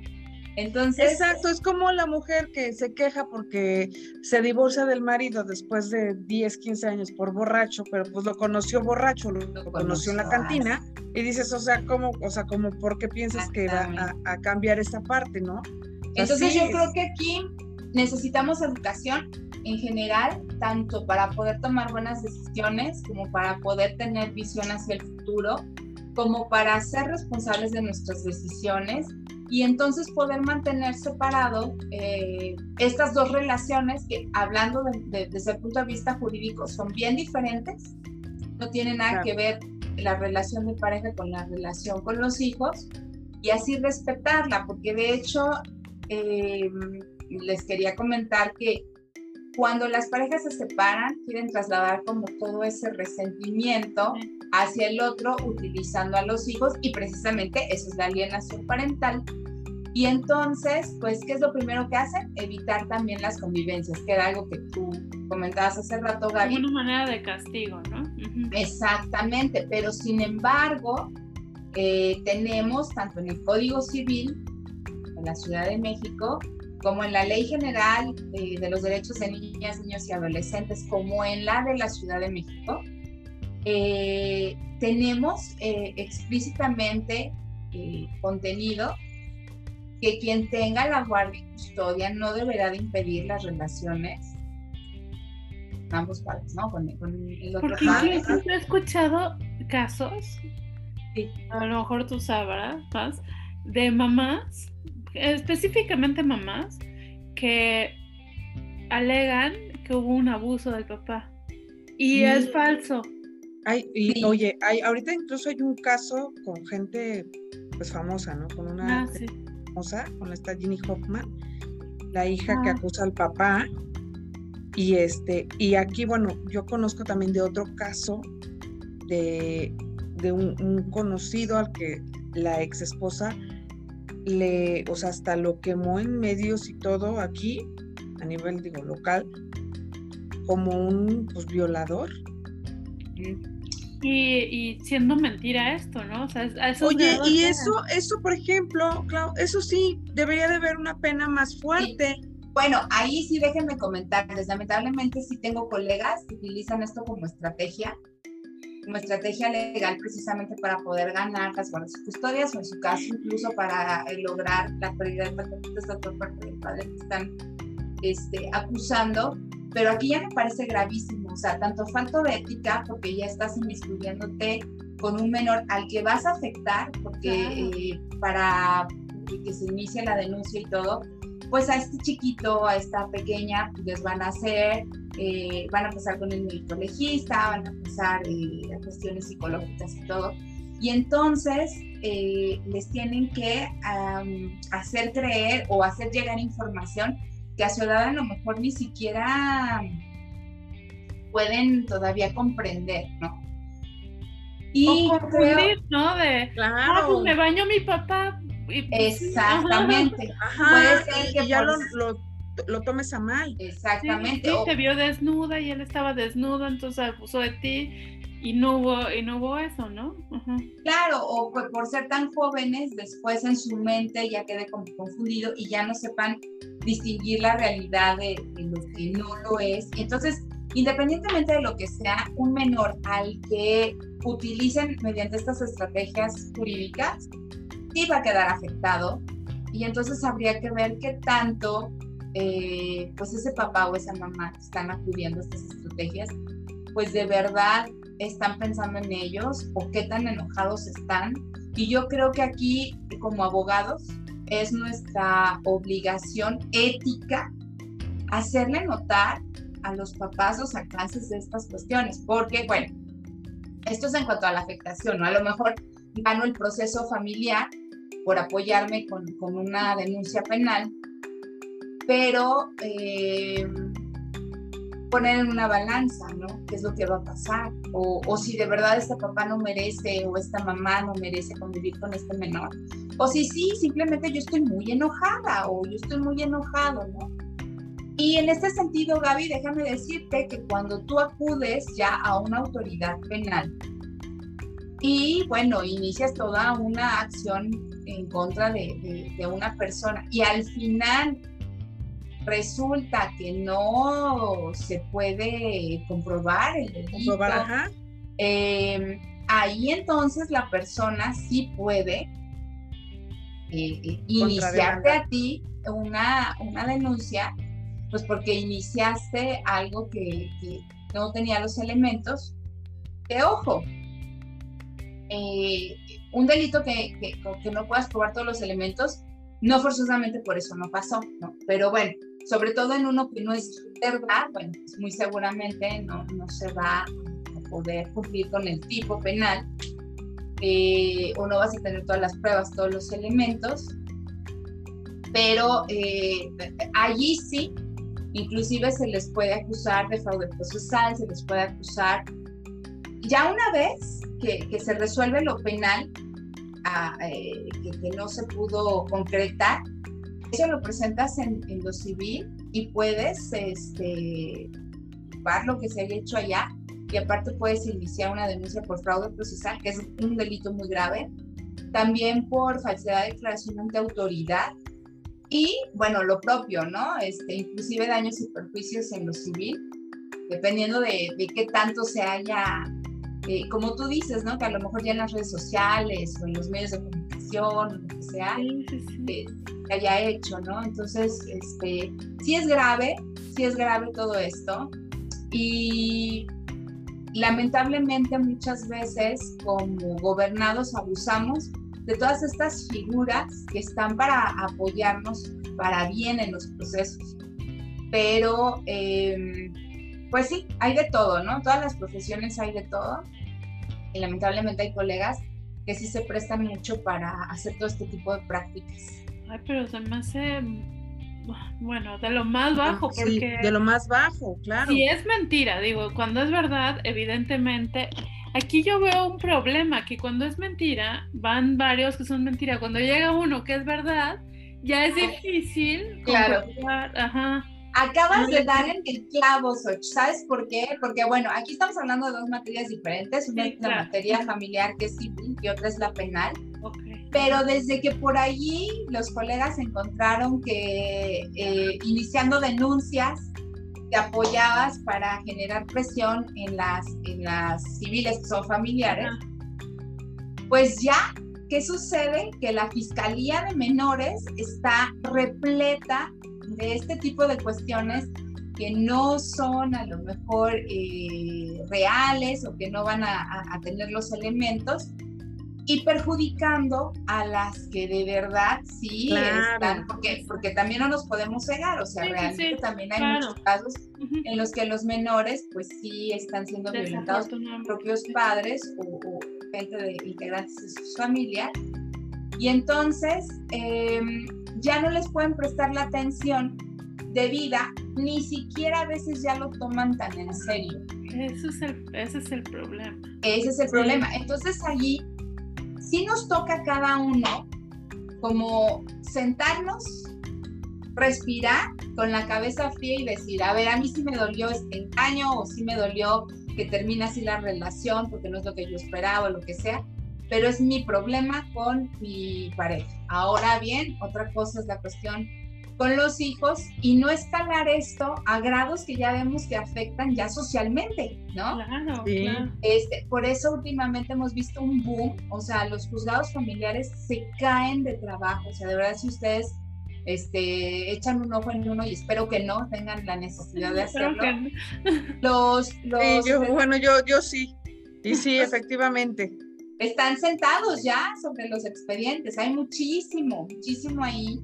Entonces. Exacto, es como la mujer que se queja porque se divorcia del marido después de 10, 15 años por borracho, pero pues lo conoció borracho, lo, conoció en la cantina, y dices, o sea, ¿cómo, o sea, como, ¿por qué piensas que va a, cambiar esta parte, no? Entonces yo creo que aquí necesitamos educación en general, tanto para poder tomar buenas decisiones como para poder tener visión hacia el futuro, como para ser responsables de nuestras decisiones y entonces poder mantener separado eh, estas dos relaciones que hablando desde el punto de vista jurídico son bien diferentes, no tiene nada que ver la relación de pareja con la relación con los hijos y así respetarla, porque de hecho eh, les quería comentar que cuando las parejas se separan, quieren trasladar como todo ese resentimiento hacia el otro utilizando a los hijos y precisamente eso es la alienación parental. Y entonces, pues, ¿qué es lo primero que hacen? Evitar también las convivencias, que era algo que tú comentabas hace rato, Gaby. Una manera de castigo, ¿no? Exactamente, pero sin embargo, eh, tenemos tanto en el Código Civil en la Ciudad de México como en la Ley General eh, de los Derechos de Niñas, Niños y Adolescentes, como en la de la Ciudad de México, eh, tenemos explícitamente contenido que quien tenga la guardia y custodia no deberá de impedir las relaciones ambos padres, ¿no? Con, el otro Porque padre. Yo he escuchado casos, sí. a lo mejor tú sabrás más, de mamás, específicamente mamás, que alegan que hubo un abuso del papá. Y es falso. Ay, y, Oye, hay, ahorita incluso hay un caso con gente pues famosa, ¿no? Con una ah, famosa, con esta Ginny Hoffman, la hija que ah. acusa al papá y este, y aquí, bueno, yo conozco también de otro caso de, un, conocido al que la ex esposa le, o sea, hasta lo quemó en medios y todo aquí, a nivel, digo, local, como un pues, violador. Y, siendo mentira esto, ¿no? O sea, Oye, y eso, eso, por ejemplo, Clau, eso sí, debería de haber una pena más fuerte. Bueno, ahí sí déjenme comentarles. Lamentablemente sí tengo colegas que utilizan esto como estrategia, como estrategia legal precisamente para poder ganar las guardas custodias o en su caso incluso para eh, lograr la pérdida de patentes por parte del padre que están este, acusando. Pero aquí ya me parece gravísimo, o sea, tanto falta de ética porque ya estás inmiscuyéndote con un menor al que vas a afectar porque eh, para que se inicie la denuncia y todo, pues a este chiquito, a esta pequeña, les van a hacer, eh, van a pasar con el médico legista, van a pasar eh, cuestiones psicológicas y todo. Y entonces eh, les tienen que hacer creer o hacer llegar información que a su edad a lo mejor ni siquiera pueden todavía comprender, ¿no? Y o confundir, ¿no? De, claro. ah, pues me baño mi papá, Exactamente. [LAUGHS] Puede ser que ya lo, lo, tomes a mal. Exactamente. Sí, te vio desnuda y él estaba desnudo, entonces abusó de ti y no hubo, y no hubo eso, ¿no? Claro, o pues por ser tan jóvenes, después en su mente ya quede confundido y ya no sepan distinguir la realidad de, de lo que no lo es. Entonces, independientemente de lo que sea, un menor al que utilicen mediante estas estrategias jurídicas, va a quedar afectado y entonces habría que ver qué tanto eh, pues ese papá o esa mamá que están acudiendo a estas estrategias, pues de verdad están pensando en ellos o qué tan enojados están. Y yo creo que aquí como abogados es nuestra obligación ética hacerle notar a los papás los alcances de estas cuestiones, porque bueno, esto es en cuanto a la afectación, ¿no? A lo mejor gano el proceso familiar por apoyarme con, con una denuncia penal, pero eh, poner en una balanza, ¿no? ¿Qué es lo que va a pasar? O, o, si de verdad este papá no merece o esta mamá no merece convivir con este menor. O si sí, simplemente yo estoy muy enojada o yo estoy muy enojado, ¿no? Y en este sentido, Gaby, déjame decirte que cuando tú acudes ya a una autoridad penal y bueno, inicias toda una acción en contra de, una persona. Y al final resulta que no se puede comprobar el delito, em, ahí entonces la persona sí puede eh, eh, iniciarte a ti una, una denuncia, pues porque iniciaste algo que, que no tenía los elementos, que ojo, eh, un delito que, que, no puedas probar todos los elementos, no forzosamente por eso no pasó. Pero bueno, sobre todo en uno que no es verdad, bueno, pues muy seguramente no, no se va a poder cumplir con el tipo penal eh, o no vas a tener todas las pruebas, todos los elementos, pero eh, allí sí, inclusive se les puede acusar de fraude procesal, se les puede acusar, ya una vez que, se resuelve lo penal, eh, que, no se pudo concretar, eso lo presentas en, lo civil y puedes este, lo que se haya hecho allá y aparte puedes iniciar una denuncia por fraude procesal, que es un delito muy grave, también por falsedad de declaración ante autoridad y, bueno, lo propio, ¿no? Este, inclusive daños y perjuicios en lo civil, dependiendo de, de qué tanto se haya eh, como tú dices, ¿no? Que a lo mejor ya en las redes sociales o en los medios de comunicación, lo que sea, eh, se haya hecho, ¿no? Entonces, este, sí es grave, sí es grave todo esto. Y lamentablemente muchas veces como gobernados abusamos de todas estas figuras que están para apoyarnos para bien en los procesos. Pero, em, pues sí, hay de todo, ¿no? Todas las profesiones hay de todo y lamentablemente hay colegas que sí se prestan mucho para hacer todo este tipo de prácticas. Ay, pero se me hace, bueno, de lo más bajo, porque... de lo más bajo, claro. Si es mentira, digo, cuando es verdad, evidentemente, aquí yo veo un problema, que cuando es mentira, van varios que son mentira, cuando llega uno que es verdad, ya es difícil. Claro. Ajá. Acabas de dar en el clavo, Soch. ¿Sabes por qué? Porque, bueno, aquí estamos hablando de dos materias diferentes. Una es la materia familiar, que es civil, y otra es la penal. Pero desde que por allí los colegas encontraron que eh, iniciando denuncias te apoyabas para generar presión en las, en las civiles que son familiares, pues ya, ¿qué sucede? Que la Fiscalía de Menores está repleta de este tipo de cuestiones que no son a lo mejor eh, reales o que no van a, tener los elementos y perjudicando a las que de verdad sí están, porque, porque también no nos podemos cegar, o sea, realmente también hay muchos casos en los que los menores pues sí están siendo violentados por propios padres o, gente de integrantes de sus familias. Y entonces, em, ya no les pueden prestar la atención debida, ni siquiera a veces ya lo toman tan en serio. Eso es el, ese es el problema. Ese es el problema. Entonces allí sí nos toca a cada uno como sentarnos, respirar con la cabeza fría y decir, a ver, a mí sí me dolió este engaño o sí me dolió que termine así la relación porque no es lo que yo esperaba o lo que sea, pero es mi problema con mi pareja. Ahora bien, otra cosa es la cuestión con los hijos y no escalar esto a grados que ya vemos que afectan ya socialmente, ¿no? Claro, Este, por eso últimamente hemos visto un boom, o sea, los juzgados familiares se caen de trabajo, o sea, de verdad si ustedes este, echan un ojo en uno y espero que no tengan la necesidad de [LAUGHS] hacerlo. Los, los bueno, yo, yo sí, y sí, [LAUGHS] efectivamente están sentados ya sobre los expedientes. Hay muchísimo, muchísimo ahí.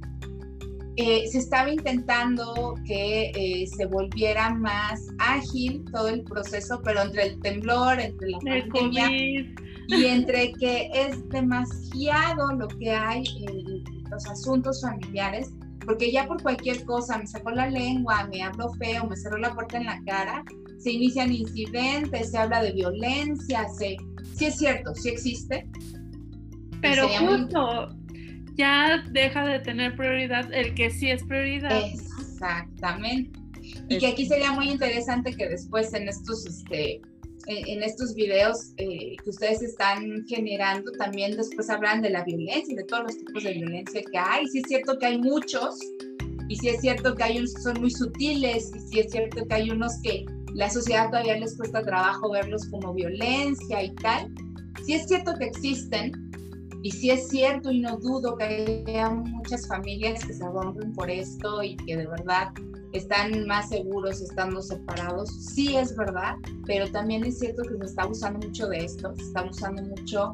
Eh, se estaba intentando que eh, se volviera más ágil todo el proceso, pero entre el temblor, entre la pandemia y entre que es demasiado lo que hay en los asuntos familiares, porque ya por cualquier cosa me sacó la lengua, me habló feo, me cerró la puerta en la cara, se inician incidentes, se habla de violencia, se sí es cierto, sí existe. Pero justo ya deja de tener prioridad el que sí es prioridad. Exactamente. Y que aquí sería muy interesante que después en estos, este, en estos videos eh, que ustedes están generando, también después hablan de la violencia y de todos los tipos de violencia que hay. Sí es cierto que hay muchos, y sí es cierto que hay unos que son muy sutiles, y sí es cierto que hay unos que la sociedad todavía les cuesta trabajo verlos como violencia y tal. Sí es cierto que existen y sí es cierto y no dudo que haya muchas familias que se rompen por esto y que de verdad están más seguros estando separados. Sí es verdad, pero también es cierto que se está abusando mucho de esto, se está abusando mucho.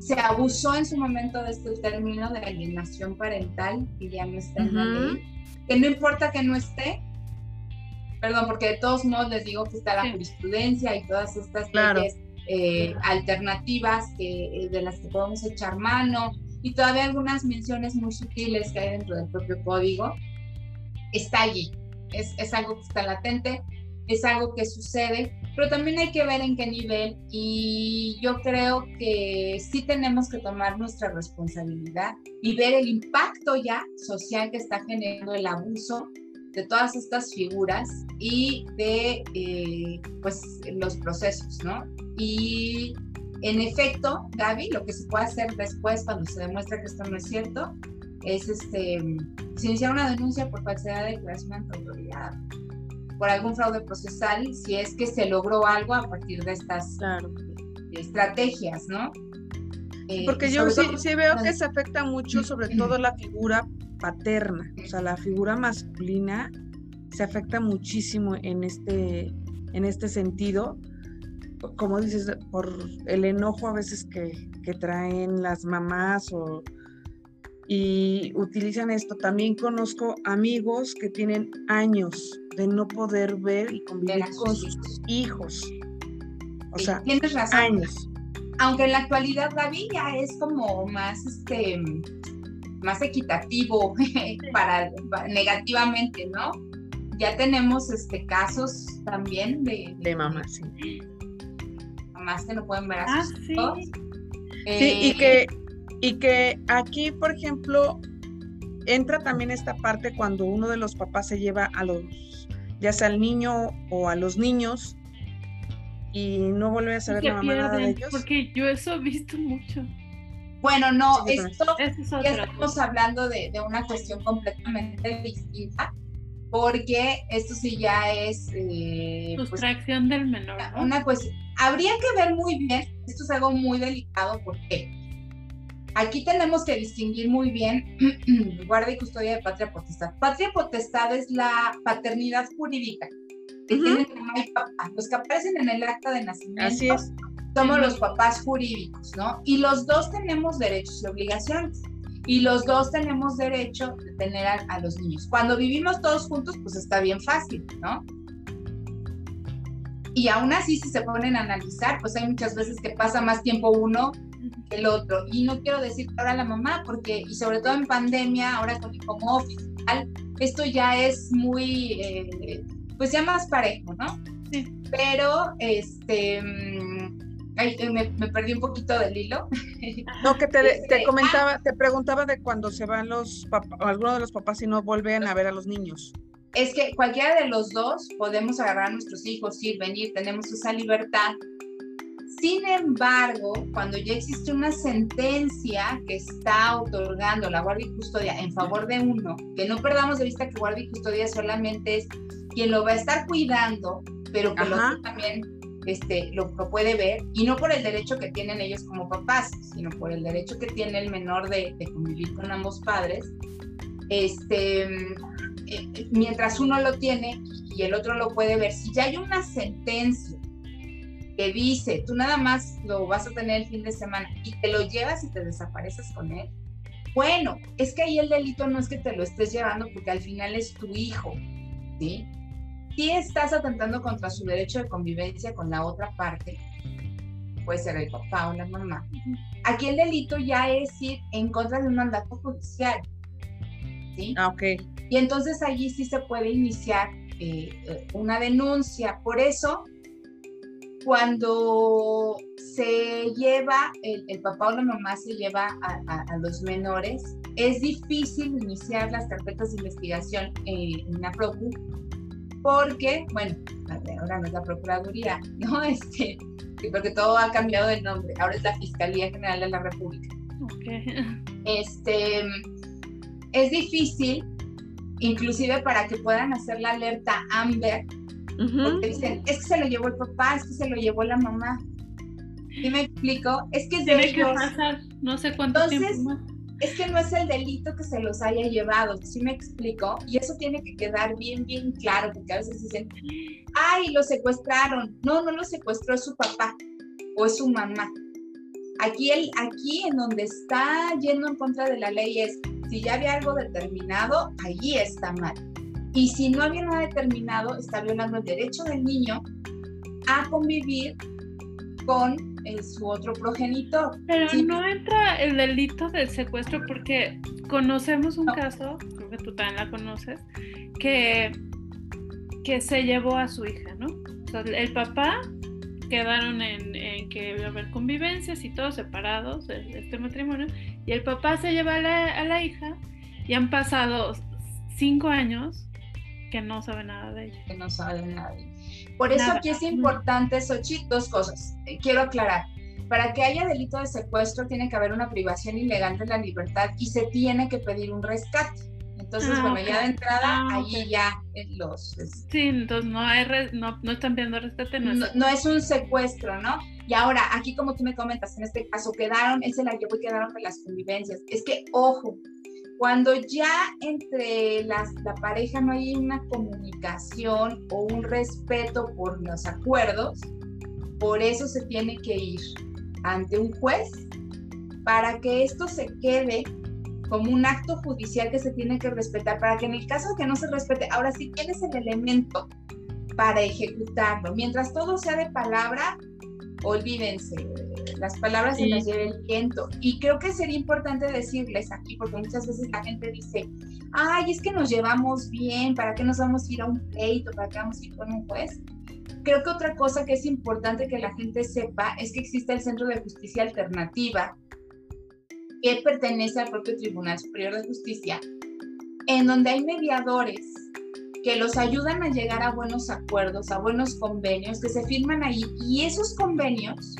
Se abusó en su momento de este término de alienación parental y ya no está en la ley. Que no importa que no esté, perdón, porque de todos modos les digo que está la jurisprudencia y todas estas leyes eh, alternativas que, eh, de las que podemos echar mano y todavía algunas menciones muy sutiles que hay dentro del propio código, está allí. Es, es algo que está latente, es algo que sucede, pero también hay que ver en qué nivel y yo creo que sí tenemos que tomar nuestra responsabilidad y ver el impacto ya social que está generando el abuso de todas estas figuras y de eh, pues los procesos, ¿no? Y en efecto, Gaby, lo que se puede hacer después cuando se demuestra que esto no es cierto es este, una denuncia por falsedad de declaración ante autoridad, por algún fraude procesal, si es que se logró algo a partir de estas estrategias, ¿no? Porque yo sí, sí, veo que se afecta mucho, sobre [CLEARS THROAT] todo la figura paterna, o sea, la figura masculina se afecta muchísimo en este, en este sentido, como dices, por el enojo a veces que, que traen las mamás o, y utilizan esto. También conozco amigos que tienen años de no poder ver y convivir con sus hijos. O sea, tienes razón. años. Aunque en la actualidad la vida es como más este más equitativo [LAUGHS] para, negativamente, ¿no? Ya tenemos este casos también de, de, mamás, sí. Mamás que no pueden ver a ah, sus hijos. Sí, y eh, que, y que aquí, por ejemplo, entra también esta parte cuando uno de los papás se lleva a los ya sea al niño o a los niños, y no vuelve a saber la mamá nada de ellos. Porque yo eso he visto mucho. Bueno, no, esto ya estamos hablando de, de, una cuestión completamente distinta, porque esto sí ya es... Eh, pues, Sustracción del menor. Una cuestión. Habría que ver muy bien, esto es algo muy delicado, porque aquí tenemos que distinguir muy bien [CLEARS THROAT] guarda y custodia de patria potestad. Patria potestad es la paternidad jurídica que tienen mamá y papá, los que aparecen en el acta de nacimiento. Así es somos los papás jurídicos, ¿no? Y los dos tenemos derechos y obligaciones. Y los dos tenemos derecho de tener a, los niños. Cuando vivimos todos juntos, pues está bien fácil, ¿no? Y aún así, si se ponen a analizar, pues hay muchas veces que pasa más tiempo uno que el otro. Y no quiero decir ahora la mamá, porque, y sobre todo en pandemia, ahora con el home office, esto ya es muy, eh, pues ya más parejo, ¿no? Sí. Pero, este Ay, me, perdí un poquito del hilo. [LAUGHS] No, que te, te este, comentaba, ah. te preguntaba de cuando se van los papás, alguno de los papás y no vuelven a ver a los niños. Es que cualquiera de los dos podemos agarrar a nuestros hijos, ir, venir, tenemos esa libertad. Sin embargo, cuando ya existe una sentencia que está otorgando la guardia y custodia en favor de uno, que no perdamos de vista que guardia y custodia solamente es quien lo va a estar cuidando, pero que lo también este, lo, puede ver, y no por el derecho que tienen ellos como papás, sino por el derecho que tiene el menor de, convivir con ambos padres, este, eh, mientras uno lo tiene y el otro lo puede ver, si ya hay una sentencia que dice, tú nada más lo vas a tener el fin de semana y te lo llevas y te desapareces con él, bueno, es que ahí el delito no es que te lo estés llevando porque al final es tu hijo, ¿sí? Si estás atentando contra su derecho de convivencia con la otra parte, puede ser el papá o la mamá. Aquí el delito ya es ir en contra de un mandato judicial. ¿sí? Ah, ok. Y entonces allí sí se puede iniciar eh, eh, una denuncia. Por eso, cuando se lleva, el, papá o la mamá se lleva a, los menores, es difícil iniciar las carpetas de investigación en PROCU porque, bueno, ahora no es la Procuraduría, [LAUGHS] ¿no? Este, porque todo ha cambiado de nombre, ahora es la Fiscalía General de la República. Okay. Este, es difícil, inclusive para que puedan hacer la alerta AMBER, porque dicen, es que se lo llevó el papá, es que se lo llevó la mamá. ¿Y me explico? Es que es Tiene que pasar no sé cuánto Entonces, tiempo es que no es el delito que se los haya llevado, ¿sí me explico? Y eso tiene que quedar bien, bien claro, porque a veces dicen, ay, lo secuestraron. No, no lo secuestró, es su papá o es su mamá. Aquí, el, aquí en donde está yendo en contra de la ley es, si ya había algo determinado, allí está mal. Y si no había nada determinado, está violando el derecho del niño a convivir con su otro progenitor. Pero no entra el delito del secuestro porque conocemos un caso, creo que tú también la conoces, que, que se llevó a su hija, ¿no? O sea, el papá quedaron en, que iba a haber convivencias y todos separados de este matrimonio, y el papá se lleva a la, a la hija y han pasado cinco años que no sabe nada de ella. Que no sabe nada de ella. Por eso aquí es importante, Sochi, dos cosas. Eh, quiero aclarar. Para que haya delito de secuestro tiene que haber una privación ilegal de la libertad y se tiene que pedir un rescate. Entonces, ah, bueno, ya de entrada, ah, ahí ya los... Sí, entonces no, hay no, no, están pidiendo rescate. No es... No, es un secuestro, ¿no? Y ahora, aquí como tú me comentas, en este caso quedaron, él se la llevó y quedaron de las convivencias. Es que, ojo, cuando ya entre las, la pareja no hay una comunicación o un respeto por los acuerdos, por eso se tiene que ir ante un juez para que esto se quede como un acto judicial que se tiene que respetar, para que en el caso de que no se respete, ahora sí tienes el elemento para ejecutarlo. Mientras todo sea de palabra, olvídense, las palabras se las lleva el viento. Y creo que sería importante decirles aquí, porque muchas veces la gente dice, ay, es que nos llevamos bien, ¿para qué nos vamos a ir a un pleito? ¿Para qué vamos a ir con un juez? Creo que otra cosa que es importante que la gente sepa es que existe el Centro de Justicia Alternativa, que pertenece al propio Tribunal Superior de Justicia, en donde hay mediadores que los ayudan a llegar a buenos acuerdos, a buenos convenios que se firman ahí y esos convenios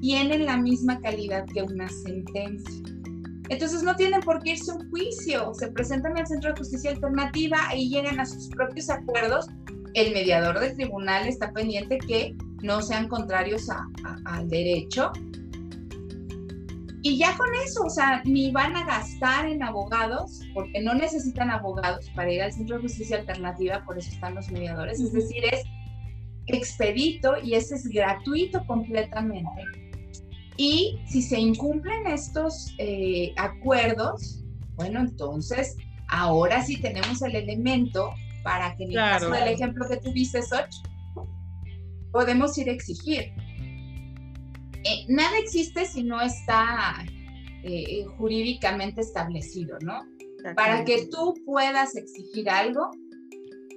tienen la misma calidad que una sentencia. Entonces no tienen por qué irse a un juicio, se presentan al Centro de Justicia Alternativa y llegan a sus propios acuerdos. El mediador del tribunal está pendiente que no sean contrarios al derecho. Y ya con eso, o sea, ni van a gastar en abogados, porque no necesitan abogados para ir al Centro de Justicia Alternativa, por eso están los mediadores. Es decir, es expedito y ese es gratuito completamente y si se incumplen estos eh, acuerdos, bueno, entonces ahora sí tenemos el elemento para que en el caso del ejemplo que tuviste, Soch, podemos ir a exigir. Eh, nada existe si no está eh, jurídicamente establecido, ¿no? Para que tú puedas exigir algo,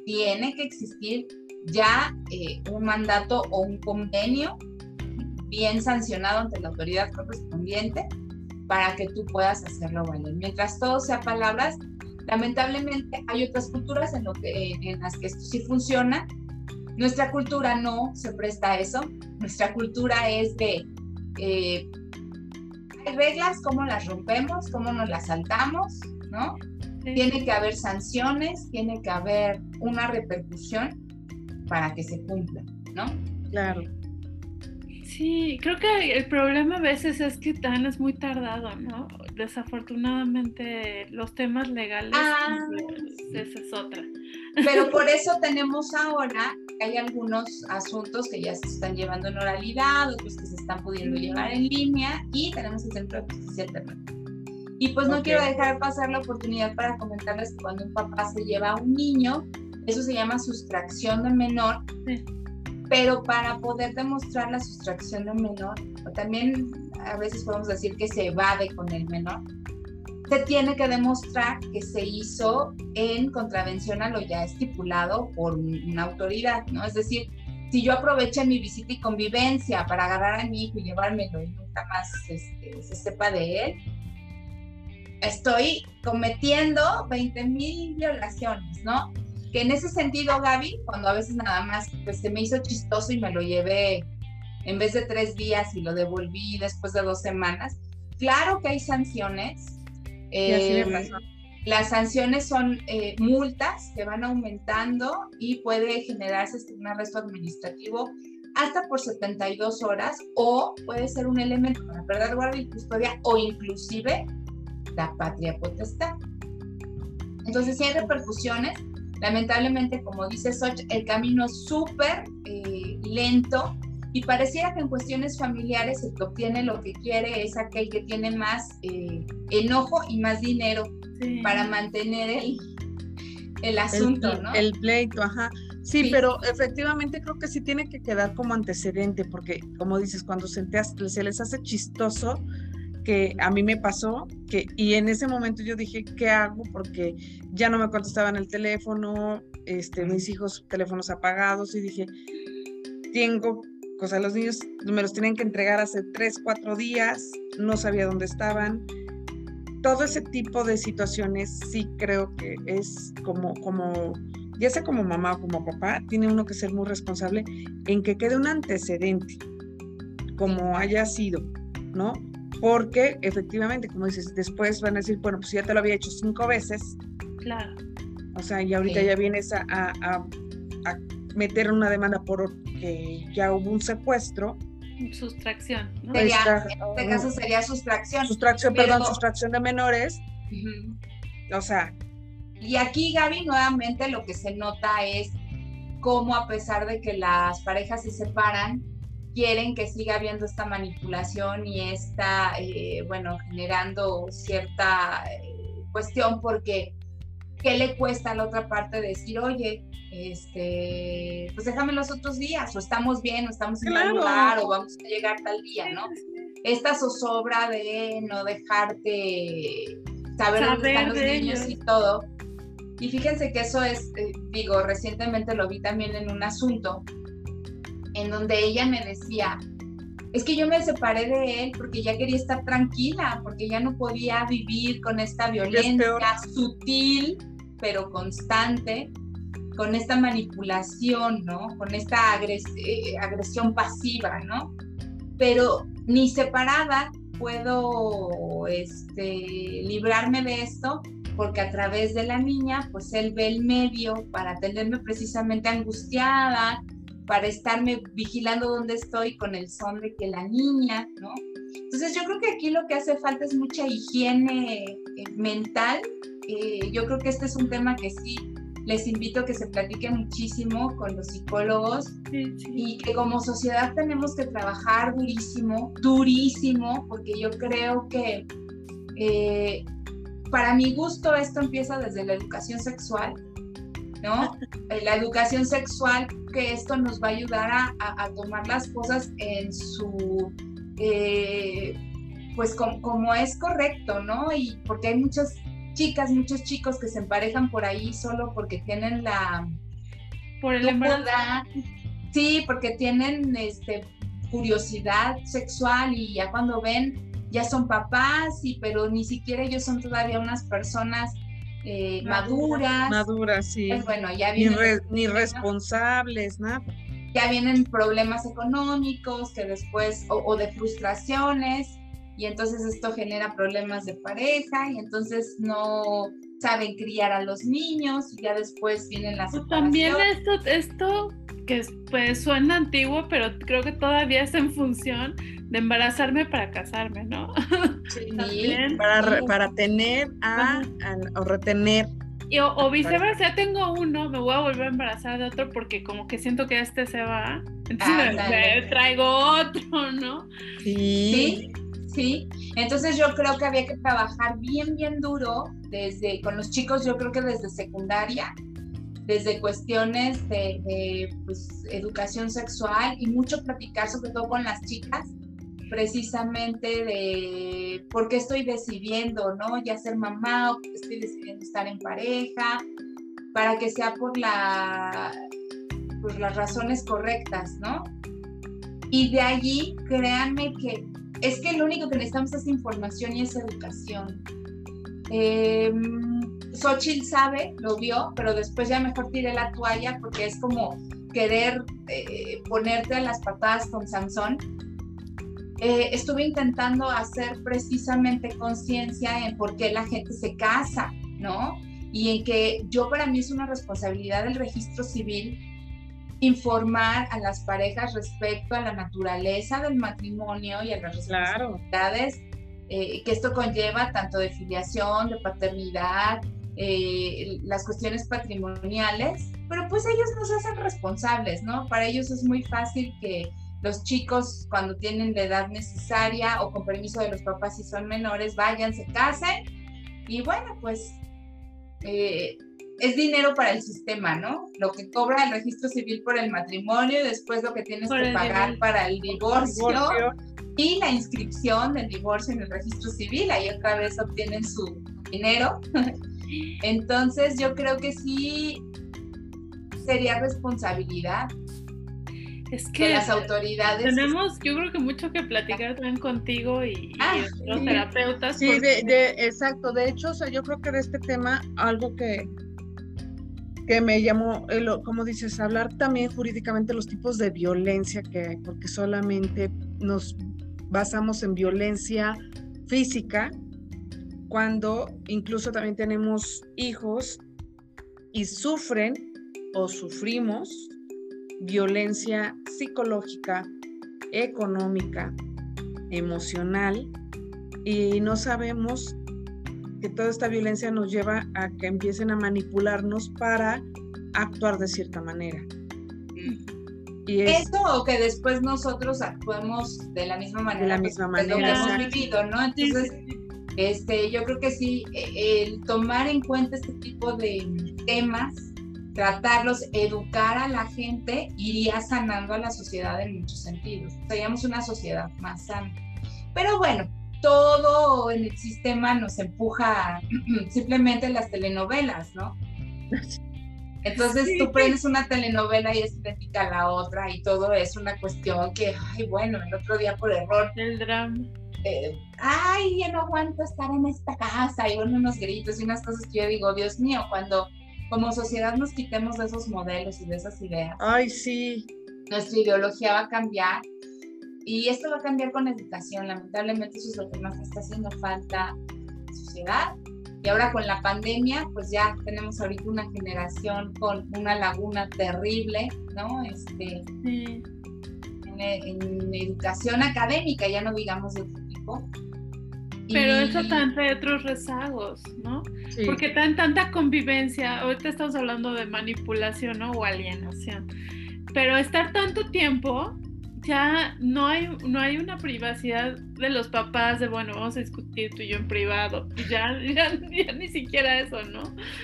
tiene que existir ya un mandato o un convenio bien sancionado ante la autoridad correspondiente para que tú puedas hacerlo valer. Mientras todo sea palabras, lamentablemente hay otras culturas en, lo que, en las que esto sí funciona. Nuestra cultura no se presta a eso. Nuestra cultura es de eh, hay reglas, cómo las rompemos, cómo nos las saltamos, ¿no? Tiene que haber sanciones, tiene que haber una repercusión para que se cumpla, ¿no? Claro. Sí, creo que el problema a veces es que tan es muy tardado, ¿no? Desafortunadamente los temas legales, ah. esa es otra. Pero por [LAUGHS] eso tenemos ahora hay algunos asuntos que ya se están llevando en oralidad, otros que se están pudiendo llevar en línea y tenemos el Centro de Justicia Alternativa. Y pues no quiero dejar pasar la oportunidad para comentarles que cuando un papá se lleva a un niño, eso se llama sustracción de menor. Sí pero para poder demostrar la sustracción de un menor, o también a veces podemos decir que se evade con el menor, se tiene que demostrar que se hizo en contravención a lo ya estipulado por una autoridad, ¿no? Es decir, si yo aproveché mi visita y convivencia para agarrar a mi hijo y llevármelo y nunca más este, se sepa de él, estoy cometiendo 20 mil violaciones, ¿no? Que en ese sentido, Gaby, cuando a veces nada más pues se me hizo chistoso y me lo llevé en vez de tres días y lo devolví después de dos semanas, claro que hay sanciones. Eh, las sanciones son eh, multas que van aumentando y puede generarse un arresto administrativo hasta por 72 horas o puede ser un elemento para perder guardia y custodia o inclusive la patria potestad. Entonces, si hay repercusiones, Lamentablemente, como dice Soch, el camino es súper eh, lento y pareciera que en cuestiones familiares el que obtiene lo que quiere es aquel que tiene más eh, enojo y más dinero para mantener el, el asunto, ¿no? El pleito, ajá. Sí, pero efectivamente creo que sí tiene que quedar como antecedente, porque como dices, cuando se, se les hace chistoso, que a mí me pasó, que, y en ese momento yo dije, ¿qué hago? Porque ya no me contestaban el teléfono, este, mis hijos teléfonos apagados, y dije, tengo, o sea, los niños me los tienen que entregar hace tres, cuatro días, no sabía dónde estaban. Todo ese tipo de situaciones sí creo que es como, como, ya sea como mamá o como papá, tiene uno que ser muy responsable en que quede un antecedente, como haya sido, ¿no? Porque efectivamente, como dices, después van a decir, bueno, pues ya te lo había hecho cinco veces. Claro. O sea, y ahorita ya vienes a, a, meter una demanda por que ya hubo un secuestro. Sustracción. ¿no? en este caso sería sustracción. Sustracción, perdón, sustracción de menores. O sea. Y aquí, Gaby, nuevamente lo que se nota es cómo a pesar de que las parejas se separan, quieren que siga habiendo esta manipulación y está, eh, bueno, generando cierta eh, cuestión porque ¿qué le cuesta a la otra parte decir, oye, este, pues déjame los otros días, o estamos bien, o estamos en claro. lugar, o vamos a llegar tal día, ¿no? Esta zozobra de no dejarte saber, dónde están los niños y todo. Y fíjense que eso es, eh, digo, recientemente lo vi también en un asunto en donde ella me decía, es que yo me separé de él porque ya quería estar tranquila, porque ya no podía vivir con esta violencia sutil pero constante, con esta manipulación, ¿no? Con esta eh, agresión pasiva, ¿no? Pero ni separada puedo este, librarme de esto porque a través de la niña, pues él ve el medio para tenerme precisamente angustiada, para estarme vigilando dónde estoy con el son de que la niña, ¿no? Entonces yo creo que aquí lo que hace falta es mucha higiene eh, mental. Eh, yo creo que este es un tema que sí les invito a que se platique muchísimo con los psicólogos y que como sociedad tenemos que trabajar durísimo, durísimo, porque yo creo que eh, para mi gusto esto empieza desde la educación sexual, ¿no? La educación sexual, que esto nos va a ayudar a, tomar las cosas en su, eh, pues como, es correcto, ¿no? Y porque hay muchas chicas, muchos chicos que se emparejan por ahí solo porque tienen la... Por el embarazo. Sí, porque tienen este, curiosidad sexual y ya cuando ven, ya son papás, y, pero ni siquiera ellos son todavía unas personas eh, maduras. Maduras, sí. Pues bueno, ya vienen... Ni, responsables, nada. Ya vienen problemas económicos que después, o de frustraciones, y entonces esto genera problemas de pareja y entonces no saben criar a los niños y ya después vienen las También esto, esto que pues suena antiguo, pero creo que todavía es en función de embarazarme para casarme, ¿no? Sí, [LAUGHS] para, para tener a, o retener. Y, o, viceversa, ya tengo uno, me voy a volver a embarazar de otro porque como que siento que este se va, entonces [LAUGHS] me, traigo otro, ¿no? sí. ¿sí? Entonces yo creo que había que trabajar bien, bien duro desde, con los chicos, yo creo que desde secundaria, desde cuestiones de, pues, educación sexual y mucho platicar sobre todo con las chicas, precisamente de por qué estoy decidiendo, ¿no? Ya ser mamá o estoy decidiendo estar en pareja, para que sea por por las razones correctas, ¿no? Y de allí, créanme que es que lo único que necesitamos es información y es educación. Eh, Xochitl sabe, lo vio, pero después ya mejor tiré la toalla porque es como querer eh, ponerte a las patadas con Sansón. Eh, estuve intentando hacer precisamente conciencia en por qué la gente se casa, ¿no? Y en que yo para mí es una responsabilidad del registro civil informar a las parejas respecto a la naturaleza del matrimonio y a las responsabilidades eh, que esto conlleva, tanto de filiación, de paternidad, eh, las cuestiones patrimoniales, pero pues ellos nos hacen responsables, ¿no? Para ellos es muy fácil que los chicos cuando tienen la edad necesaria o con permiso de los papás si son menores, vayan, se casen y bueno, pues eh, es dinero para el sistema, ¿no? Lo que cobra el registro civil por el matrimonio y después lo que tienes que pagar para el divorcio, y la inscripción del divorcio en el registro civil, ahí otra vez obtienen su dinero. [LAUGHS] Entonces yo creo que sí sería responsabilidad es que de las autoridades. Tenemos, yo creo que mucho que platicar también contigo y, ah, los terapeutas. Sí, de, exacto. De hecho, o sea, yo creo que de este tema, algo que, que me llamó, como dices, hablar también jurídicamente los tipos de violencia que hay, porque solamente nos basamos en violencia física, cuando incluso también tenemos hijos y sufren o sufrimos violencia psicológica, económica, emocional, y no sabemos que toda esta violencia nos lleva a que empiecen a manipularnos para actuar de cierta manera. Y Eso o que después nosotros actuemos de la misma manera. De la misma manera. Lo que hemos vivido, ¿no? Entonces, este, yo creo que sí, e, el tomar en cuenta este tipo de temas, tratarlos, educar a la gente, iría sanando a la sociedad en muchos sentidos. Seríamos una sociedad más sana. Pero bueno, todo en el sistema nos empuja [CLEARS THROAT] simplemente las telenovelas, ¿no? Entonces tú prendes una telenovela y es idéntica a la otra y todo es una cuestión que, ay, bueno, el otro día por error. El drama. eh, ay, ya no aguanto estar en esta casa, y bueno, unos gritos y unas cosas que yo digo, Dios mío, cuando como sociedad nos quitemos de esos modelos y de esas ideas. Ay, sí. Nuestra ideología va a cambiar y esto va a cambiar con educación. Lamentablemente eso es lo que más está haciendo falta en la sociedad. Y ahora con la pandemia, pues ya tenemos ahorita una generación con una laguna terrible, ¿no? Este, sí. en, educación académica, ya no digamos de otro tipo. Pero eso también trae otros rezagos, ¿no? Porque tan tanta convivencia, ahorita estamos hablando de manipulación ¿no? o alienación, pero estar tanto tiempo, ya no hay, no hay una privacidad de los papás de, bueno, vamos a discutir tú y yo en privado, [LAUGHS] ya, ya, ni siquiera eso, ¿no?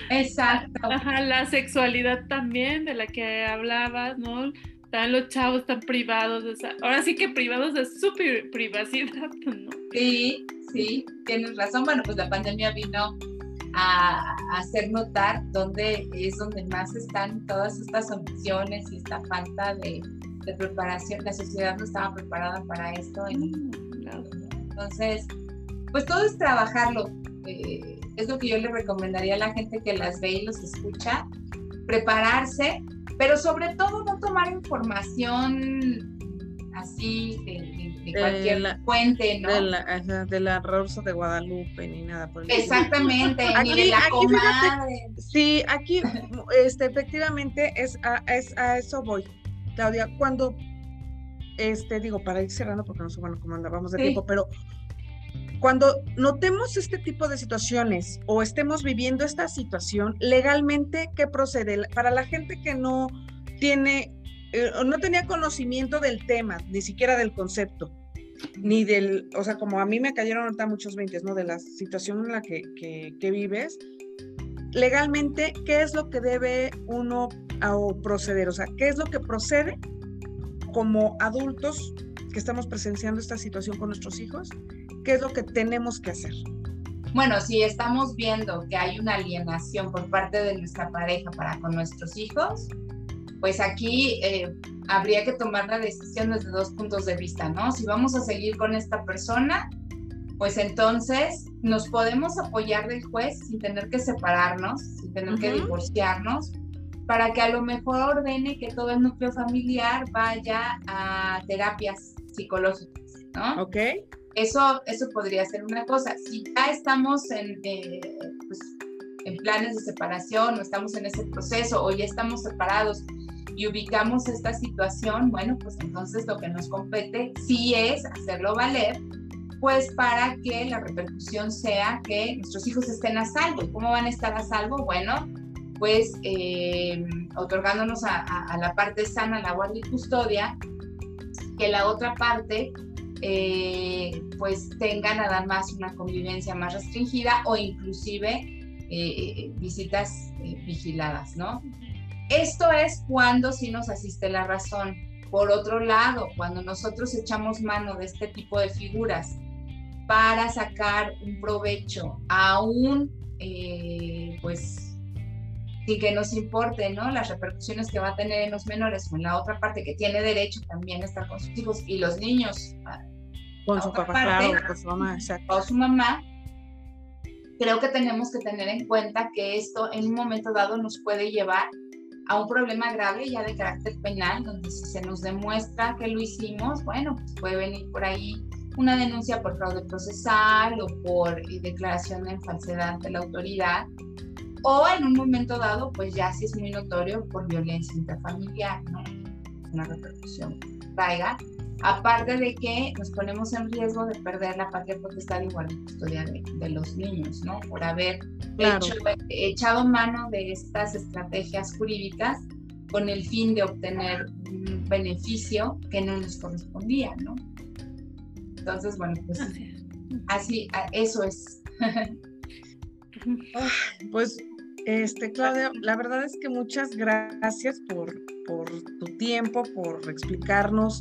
Exacto. Ajá, la sexualidad también de la que hablabas, ¿no? Están los chavos tan privados, ahora sí que privados de su privacidad, [LAUGHS] ¿no? Sí, sí, tienes razón. Bueno, pues la pandemia vino a, hacer notar dónde es donde más están todas estas omisiones y esta falta de, preparación. La sociedad no estaba preparada para esto. Mm, entonces, pues todo es trabajarlo. Eh, es lo que yo le recomendaría a la gente que las ve y los escucha, prepararse, pero sobre todo no tomar información así de, cualquier la, fuente, ¿no? De la, de la Rosa de Guadalupe, ni nada por el Exactamente, aquí, [LAUGHS] ni de la aquí, sí, aquí este, efectivamente es a, es a eso voy, Claudia, cuando, este, digo, para ir cerrando, porque no sé, bueno, cómo andábamos de tiempo, pero cuando notemos este tipo de situaciones o estemos viviendo esta situación, legalmente, ¿qué procede? Para la gente que no tiene eh, no tenía conocimiento del tema, ni siquiera del concepto, ni del, o sea, como a mí me cayeron ahorita muchos 20, ¿no? De la situación en la que, que, vives. Legalmente, ¿qué es lo que debe uno a, proceder? O sea, ¿qué es lo que procede como adultos que estamos presenciando esta situación con nuestros hijos? ¿Qué es lo que tenemos que hacer? Bueno, si estamos viendo que hay una alienación por parte de nuestra pareja para con nuestros hijos, pues aquí eh, habría que tomar la decisión desde dos puntos de vista, ¿no? Si vamos a seguir con esta persona, pues entonces nos podemos apoyar del juez sin tener que separarnos, sin tener que divorciarnos, para que a lo mejor ordene que todo el núcleo familiar vaya a terapias psicológicas, ¿no? Ok. Eso, eso podría ser una cosa. Si ya estamos en, eh, pues, en planes de separación o estamos en ese proceso o ya estamos separados y ubicamos esta situación, bueno, pues entonces lo que nos compete sí es hacerlo valer, pues para que la repercusión sea que nuestros hijos estén a salvo. ¿Y cómo van a estar a salvo? Bueno, pues eh, otorgándonos a, la parte sana la guardia y custodia, que la otra parte eh, pues tenga nada más una convivencia más restringida o inclusive eh, visitas vigiladas, ¿no? Esto es cuando sí nos asiste la razón. Por otro lado, cuando nosotros echamos mano de este tipo de figuras para sacar un provecho, aún eh, pues sin que nos importe ¿no? las repercusiones que va a tener en los menores o en la otra parte que tiene derecho también a estar con sus hijos y los niños con su papá, claro, con su mamá, o su mamá, creo que tenemos que tener en cuenta que esto en un momento dado nos puede llevar a un problema grave ya de carácter penal, donde si se nos demuestra que lo hicimos, bueno, pues puede venir por ahí una denuncia por fraude procesal o por eh, declaración en falsedad de la autoridad, o en un momento dado, pues ya si es muy notorio por violencia intrafamiliar, ¿no? Una repercusión traiga aparte de que nos ponemos en riesgo de perder la patria potestad igual de custodia de, los niños, ¿no? Por haber echado mano de estas estrategias jurídicas con el fin de obtener un beneficio que no nos correspondía, ¿no? Entonces, bueno, pues así, eso es. [LAUGHS] pues, este, Claudia, la verdad es que muchas gracias por, por tu tiempo, por explicarnos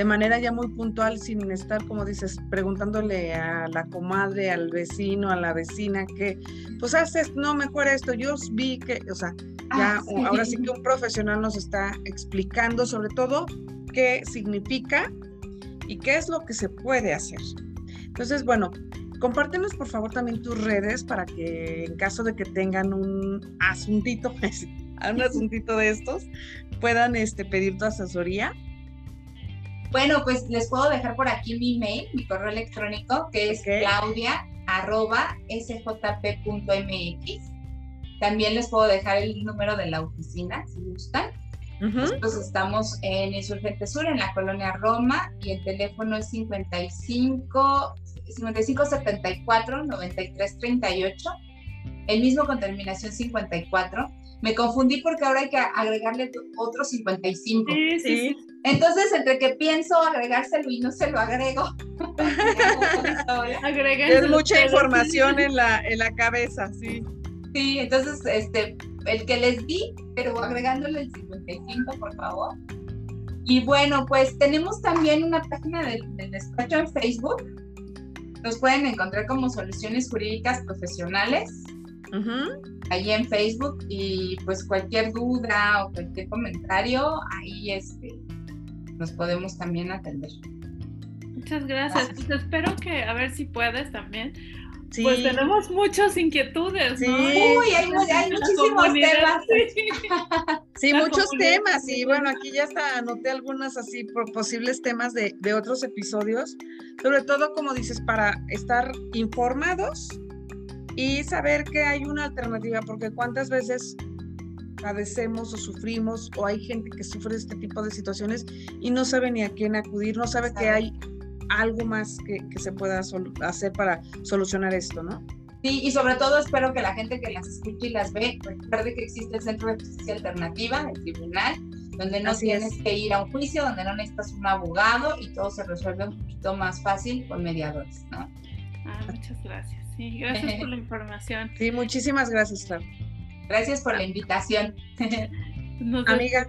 de manera ya muy puntual, sin estar, como dices, preguntándole a la comadre, al vecino, a la vecina, que, pues haces, no, mejor esto, yo vi que, o sea, ya ah, ahora sí que un profesional nos está explicando sobre todo qué significa y qué es lo que se puede hacer. Entonces, bueno, compártenos por favor también tus redes para que en caso de que tengan un asuntito, [LAUGHS] un asuntito de estos, puedan este, pedir tu asesoría. Bueno, pues les puedo dejar por aquí mi email, mi correo electrónico, que es claudia También les puedo dejar el número de la oficina, si gustan. Nosotros estamos en Insurgente Sur, en la colonia Roma, y el teléfono es 55, 5574 9338, el mismo con terminación 54. Me confundí porque ahora hay que agregarle otro 55. Sí, sí. Entonces, entre que pienso agregárselo y no se lo agrego. [LAUGHS] es mucha información en la, en la cabeza, sí. Sí, entonces, este, el que les di, pero agregándole el 55, por favor. Y bueno, pues tenemos también una página del, despacho en Facebook. Nos pueden encontrar como Soluciones Jurídicas Profesionales. Ahí en Facebook y pues cualquier duda o cualquier comentario, ahí este, nos podemos también atender. Muchas gracias. Pues espero que a ver si puedes también. Pues tenemos muchas inquietudes, ¿no? Uy, hay, muchísimos temas. Sí, muchos temas. Y bueno, aquí ya está, anoté algunas así posibles temas de, de otros episodios. Sobre todo, como dices, para estar informados y saber que hay una alternativa, porque cuántas veces padecemos o sufrimos o hay gente que sufre este tipo de situaciones y no sabe ni a quién acudir, no sabe que hay algo más que, se pueda hacer para solucionar esto, ¿no? Sí, y sobre todo espero que la gente que las escuche y las ve recuerde que existe el Centro de Justicia Alternativa, el tribunal, donde no tienes que ir a un juicio, donde no necesitas un abogado y todo se resuelve un poquito más fácil con mediadores, ¿no? Ah, muchas gracias. Sí, gracias por la información. Sí, muchísimas gracias, Clau. Gracias por la invitación. Amiga,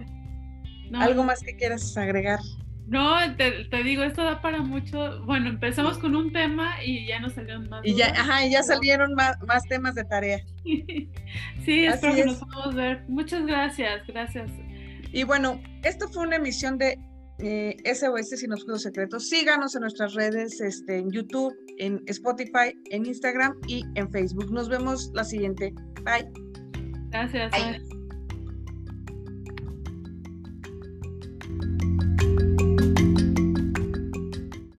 ¿algo más que quieras agregar? No, te, digo, esto da para mucho. Bueno, empezamos con un tema y ya nos salieron más. Y ya, ajá, y ya salieron más, más temas de tarea. [LAUGHS] sí, espero que nos podamos ver. Muchas gracias, gracias. Y bueno, esto fue una emisión de eh, SOS Sin Oscuros Secretos. Síganos en nuestras redes, este, en YouTube, en Spotify, en Instagram y en Facebook. Nos vemos la siguiente. Bye. Gracias.